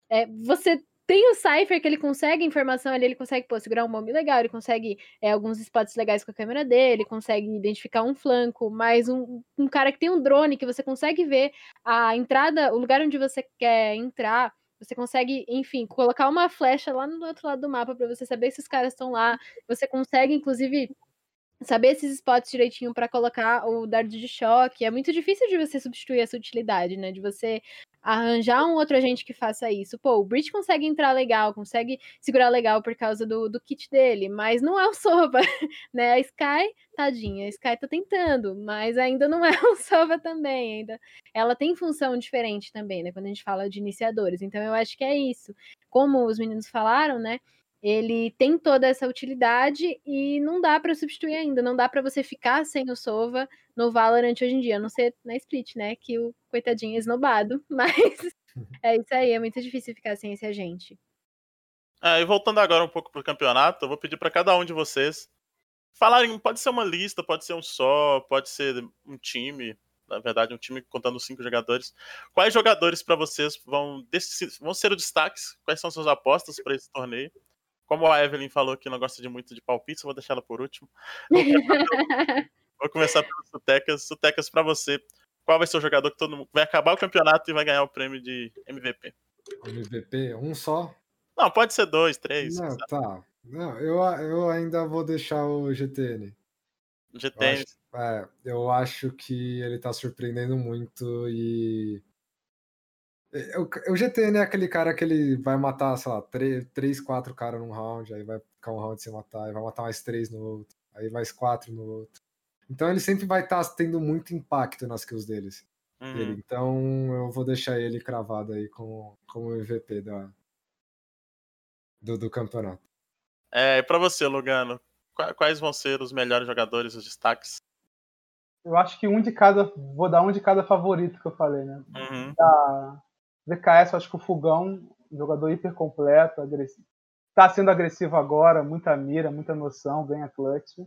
S2: É, você tem o Cypher que ele consegue informação ali, ele consegue pô, segurar um bombe legal, ele consegue é, alguns spots legais com a câmera dele, consegue identificar um flanco, mas um, um cara que tem um drone que você consegue ver a entrada, o lugar onde você quer entrar, você consegue, enfim, colocar uma flecha lá no outro lado do mapa para você saber se os caras estão lá. Você consegue, inclusive, saber esses spots direitinho para colocar o dardo de choque. É muito difícil de você substituir essa utilidade, né? De você arranjar um outro agente que faça isso. Pô, o Breach consegue entrar legal, consegue segurar legal por causa do, do kit dele, mas não é o Sova, [laughs] né? A Sky, tadinha, a Sky tá tentando, mas ainda não [laughs] é o Sova também, ainda. Ela tem função diferente também, né? Quando a gente fala de iniciadores. Então eu acho que é isso. Como os meninos falaram, né? Ele tem toda essa utilidade e não dá para substituir ainda, não dá para você ficar sem o Sova no Valorant hoje em dia, a não ser na Split, né, que o coitadinho é esnobado, [laughs] mas é isso aí, é muito difícil ficar sem esse agente.
S1: É, e voltando agora um pouco pro campeonato, eu vou pedir para cada um de vocês falarem, pode ser uma lista, pode ser um só, pode ser um time, na verdade, um time contando cinco jogadores. Quais jogadores para vocês vão, vão ser os destaques? Quais são suas apostas para esse torneio? Como a Evelyn falou que não gosta de muito de palpites, eu vou deixar ela por último. Vou começar, pelo, [laughs] Sutecas. Sutecas, pra você, qual vai ser o jogador que todo mundo vai acabar o campeonato e vai ganhar o prêmio de MVP?
S4: MVP, um só?
S1: Não, pode ser dois, três.
S4: Não, tá. Não, eu, eu ainda vou deixar o GTN.
S1: GTN.
S4: Eu acho, é, eu acho que ele tá surpreendendo muito e. O, o GTN é aquele cara que ele vai matar, sei lá, três, três quatro caras num round, aí vai ficar um round sem matar, aí vai matar mais três no outro, aí mais quatro no outro. Então ele sempre vai estar tá tendo muito impacto nas kills deles.
S1: Uhum.
S4: Dele. Então eu vou deixar ele cravado aí como, como MVP da, do, do campeonato.
S1: É, e pra você, Lugano, quais vão ser os melhores jogadores, os destaques?
S3: Eu acho que um de cada. Vou dar um de cada favorito que eu falei, né?
S1: Uhum.
S3: Da VKS, acho que o Fogão, jogador hiper completo, agressivo. Tá sendo agressivo agora, muita mira, muita noção, ganha clutch.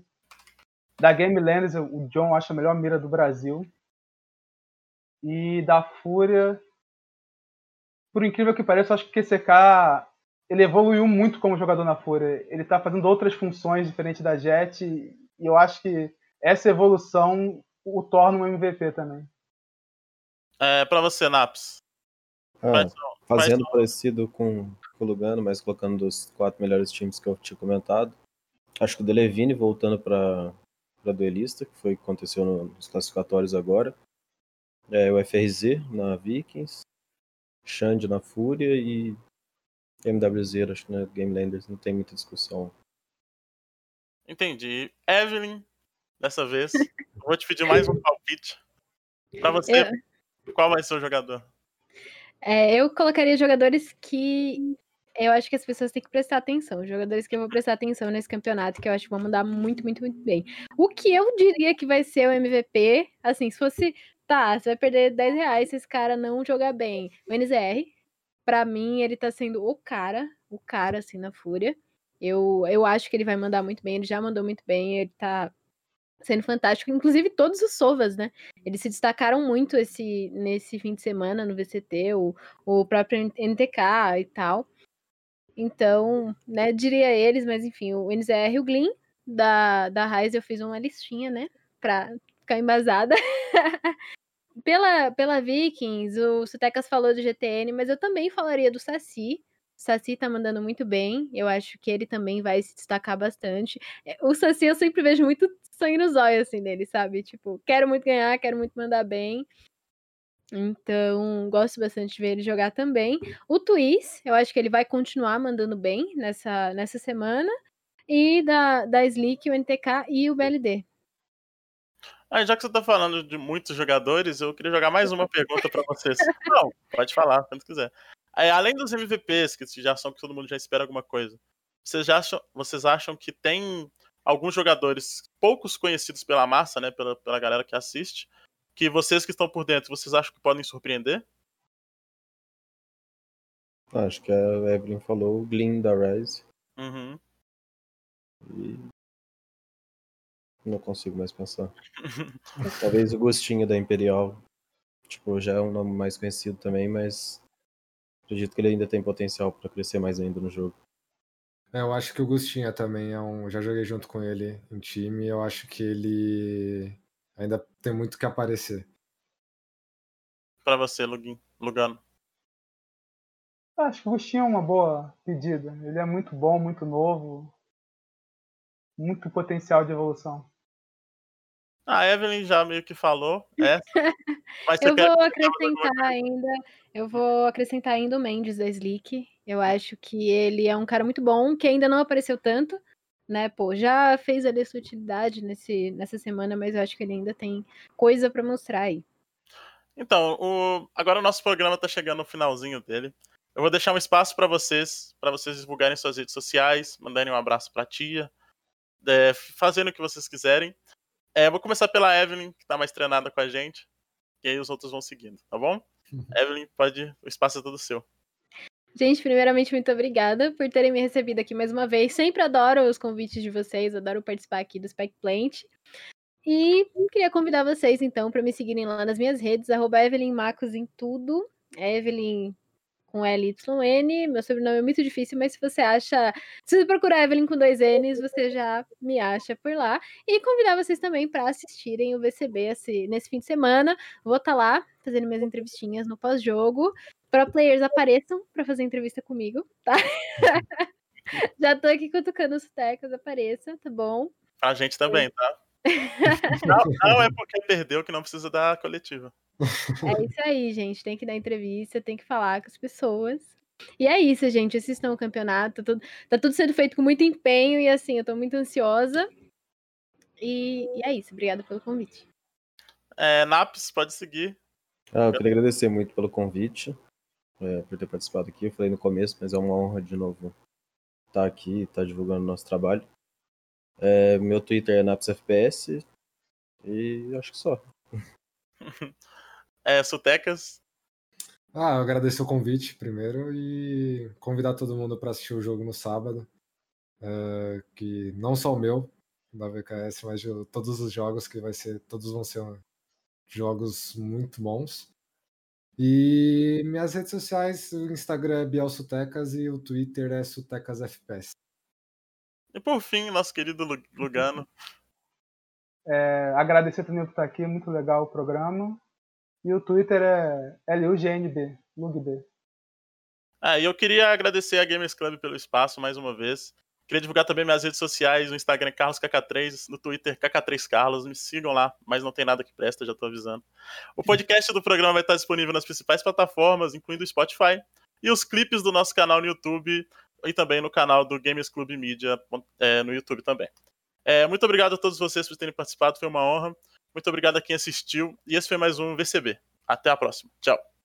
S3: Da Game Landers, o John acho a melhor mira do Brasil. E da Fúria, por incrível que pareça, acho que o QCK ele evoluiu muito como jogador na Fúria. Ele está fazendo outras funções diferentes da Jet e eu acho que essa evolução o torna um MVP também.
S1: É, para você, Naps.
S5: Ah, fazendo parecido com, o Lugano, mas colocando os quatro melhores times que eu tinha comentado. Acho que o Delevine voltando para duelista, que foi o que aconteceu nos classificatórios agora. É, o FRZ na Vikings, Xande na Fúria e MWZ, acho que na Game Landers não tem muita discussão.
S1: Entendi. Evelyn, dessa vez, vou te pedir mais um palpite. Pra você, eu... qual vai ser o jogador?
S2: É, eu colocaria jogadores que eu acho que as pessoas têm que prestar atenção. Jogadores que eu vou prestar atenção nesse campeonato, que eu acho que vão mudar muito, muito, muito bem. O que eu diria que vai ser o MVP, assim, se fosse, tá, você vai perder 10 reais se esse cara não jogar bem. O NZR, para mim, ele tá sendo o cara, o cara, assim, na Fúria. Eu, eu acho que ele vai mandar muito bem, ele já mandou muito bem, ele tá sendo fantástico. Inclusive, todos os Sovas, né? Eles se destacaram muito esse, nesse fim de semana no VCT, o, o próprio NTK e tal. Então, né, diria eles, mas enfim, o NZR e o Glyn da, da Raiz eu fiz uma listinha, né? Pra ficar embasada. [laughs] pela, pela Vikings, o Sutecas falou do GTN, mas eu também falaria do Saci. Saci tá mandando muito bem. Eu acho que ele também vai se destacar bastante. É, o Saci eu sempre vejo muito sangue nos olhos, assim, dele, sabe? Tipo, quero muito ganhar, quero muito mandar bem. Então, gosto bastante de ver ele jogar também. O Twist, eu acho que ele vai continuar mandando bem nessa, nessa semana. E da, da Slick, o NTK e o BLD.
S1: Ah, já que você tá falando de muitos jogadores, eu queria jogar mais [laughs] uma pergunta para vocês. Não, pode falar, quando quiser. Aí, além dos MVPs, que já são que todo mundo já espera alguma coisa, vocês acham, vocês acham que tem alguns jogadores poucos conhecidos pela massa, né, pela, pela galera que assiste, que vocês que estão por dentro, vocês acham que podem surpreender?
S5: Acho que a Evelyn falou o Glyn da Rise.
S1: Uhum.
S5: E não consigo mais pensar. [laughs] Talvez o Gostinho da Imperial. Tipo, já é um nome mais conhecido também, mas acredito que ele ainda tem potencial para crescer mais ainda no jogo.
S4: É, eu acho que o Gustinha também é um. Já joguei junto com ele em time. Eu acho que ele ainda tem muito que aparecer.
S1: Para você, Lugano.
S3: Acho que o Gustinha é uma boa pedida. Ele é muito bom, muito novo. Muito potencial de evolução.
S1: A Evelyn já meio que falou. É. [laughs]
S2: eu vou acrescentar ainda. Eu vou acrescentar ainda o Mendes da Slick. Eu acho que ele é um cara muito bom, que ainda não apareceu tanto, né? Pô, já fez ali a sua utilidade nesse, nessa semana, mas eu acho que ele ainda tem coisa para mostrar aí.
S1: Então, o... agora o nosso programa tá chegando no finalzinho dele. Eu vou deixar um espaço para vocês, para vocês divulgarem suas redes sociais, mandarem um abraço pra tia, é, fazendo o que vocês quiserem. É, vou começar pela Evelyn, que tá mais treinada com a gente. E aí os outros vão seguindo, tá bom? Uhum. Evelyn, pode. O espaço é todo seu.
S2: Gente, primeiramente, muito obrigada por terem me recebido aqui mais uma vez. Sempre adoro os convites de vocês, adoro participar aqui do Spec Plant. E queria convidar vocês, então, para me seguirem lá nas minhas redes, arroba Evelyn Macos em tudo. Evelyn com L-Y-N. Meu sobrenome é muito difícil, mas se você acha. Se você procurar Evelyn com dois N's, você já me acha por lá. E convidar vocês também para assistirem o VCB esse, nesse fim de semana. Vou estar tá lá fazendo minhas entrevistinhas no pós-jogo. Pro players apareçam para fazer entrevista comigo, tá? [laughs] já tô aqui cutucando os tecos, apareça, tá bom?
S1: A gente também, tá? [laughs] não, não é porque perdeu que não precisa dar coletiva.
S2: É isso aí, gente. Tem que dar entrevista, tem que falar com as pessoas. E é isso, gente. Assistam o campeonato. Tá tudo, tá tudo sendo feito com muito empenho e assim, eu tô muito ansiosa. E, e é isso. Obrigada pelo convite.
S1: É, Naps, pode seguir.
S5: Ah, eu queria agradecer muito pelo convite, é, por ter participado aqui. Eu falei no começo, mas é uma honra de novo estar aqui, estar divulgando o nosso trabalho. É, meu Twitter é NapsFPS e acho que só. [laughs]
S1: é, Sutecas?
S4: Ah, eu agradecer o convite primeiro e convidar todo mundo para assistir o jogo no sábado. É, que não só o meu da VKS, mas de todos os jogos que vai ser, todos vão ser jogos muito bons. E minhas redes sociais, o Instagram é Biel Sutecas e o Twitter é Sutecas FPS.
S1: E por fim, nosso querido Lugano. [laughs]
S3: É, agradecer também por estar aqui, muito legal o programa. E o Twitter é LUGNB, LugB.
S1: Ah, e eu queria agradecer a Gamers Club pelo espaço mais uma vez. Queria divulgar também minhas redes sociais, no Instagram CarlosKK3, no Twitter KK3Carlos, me sigam lá, mas não tem nada que presta, já tô avisando. O podcast do programa vai estar disponível nas principais plataformas, incluindo o Spotify, e os clipes do nosso canal no YouTube e também no canal do Games Club Media é, no YouTube também. É, muito obrigado a todos vocês por terem participado, foi uma honra. Muito obrigado a quem assistiu. E esse foi mais um VCB. Até a próxima. Tchau.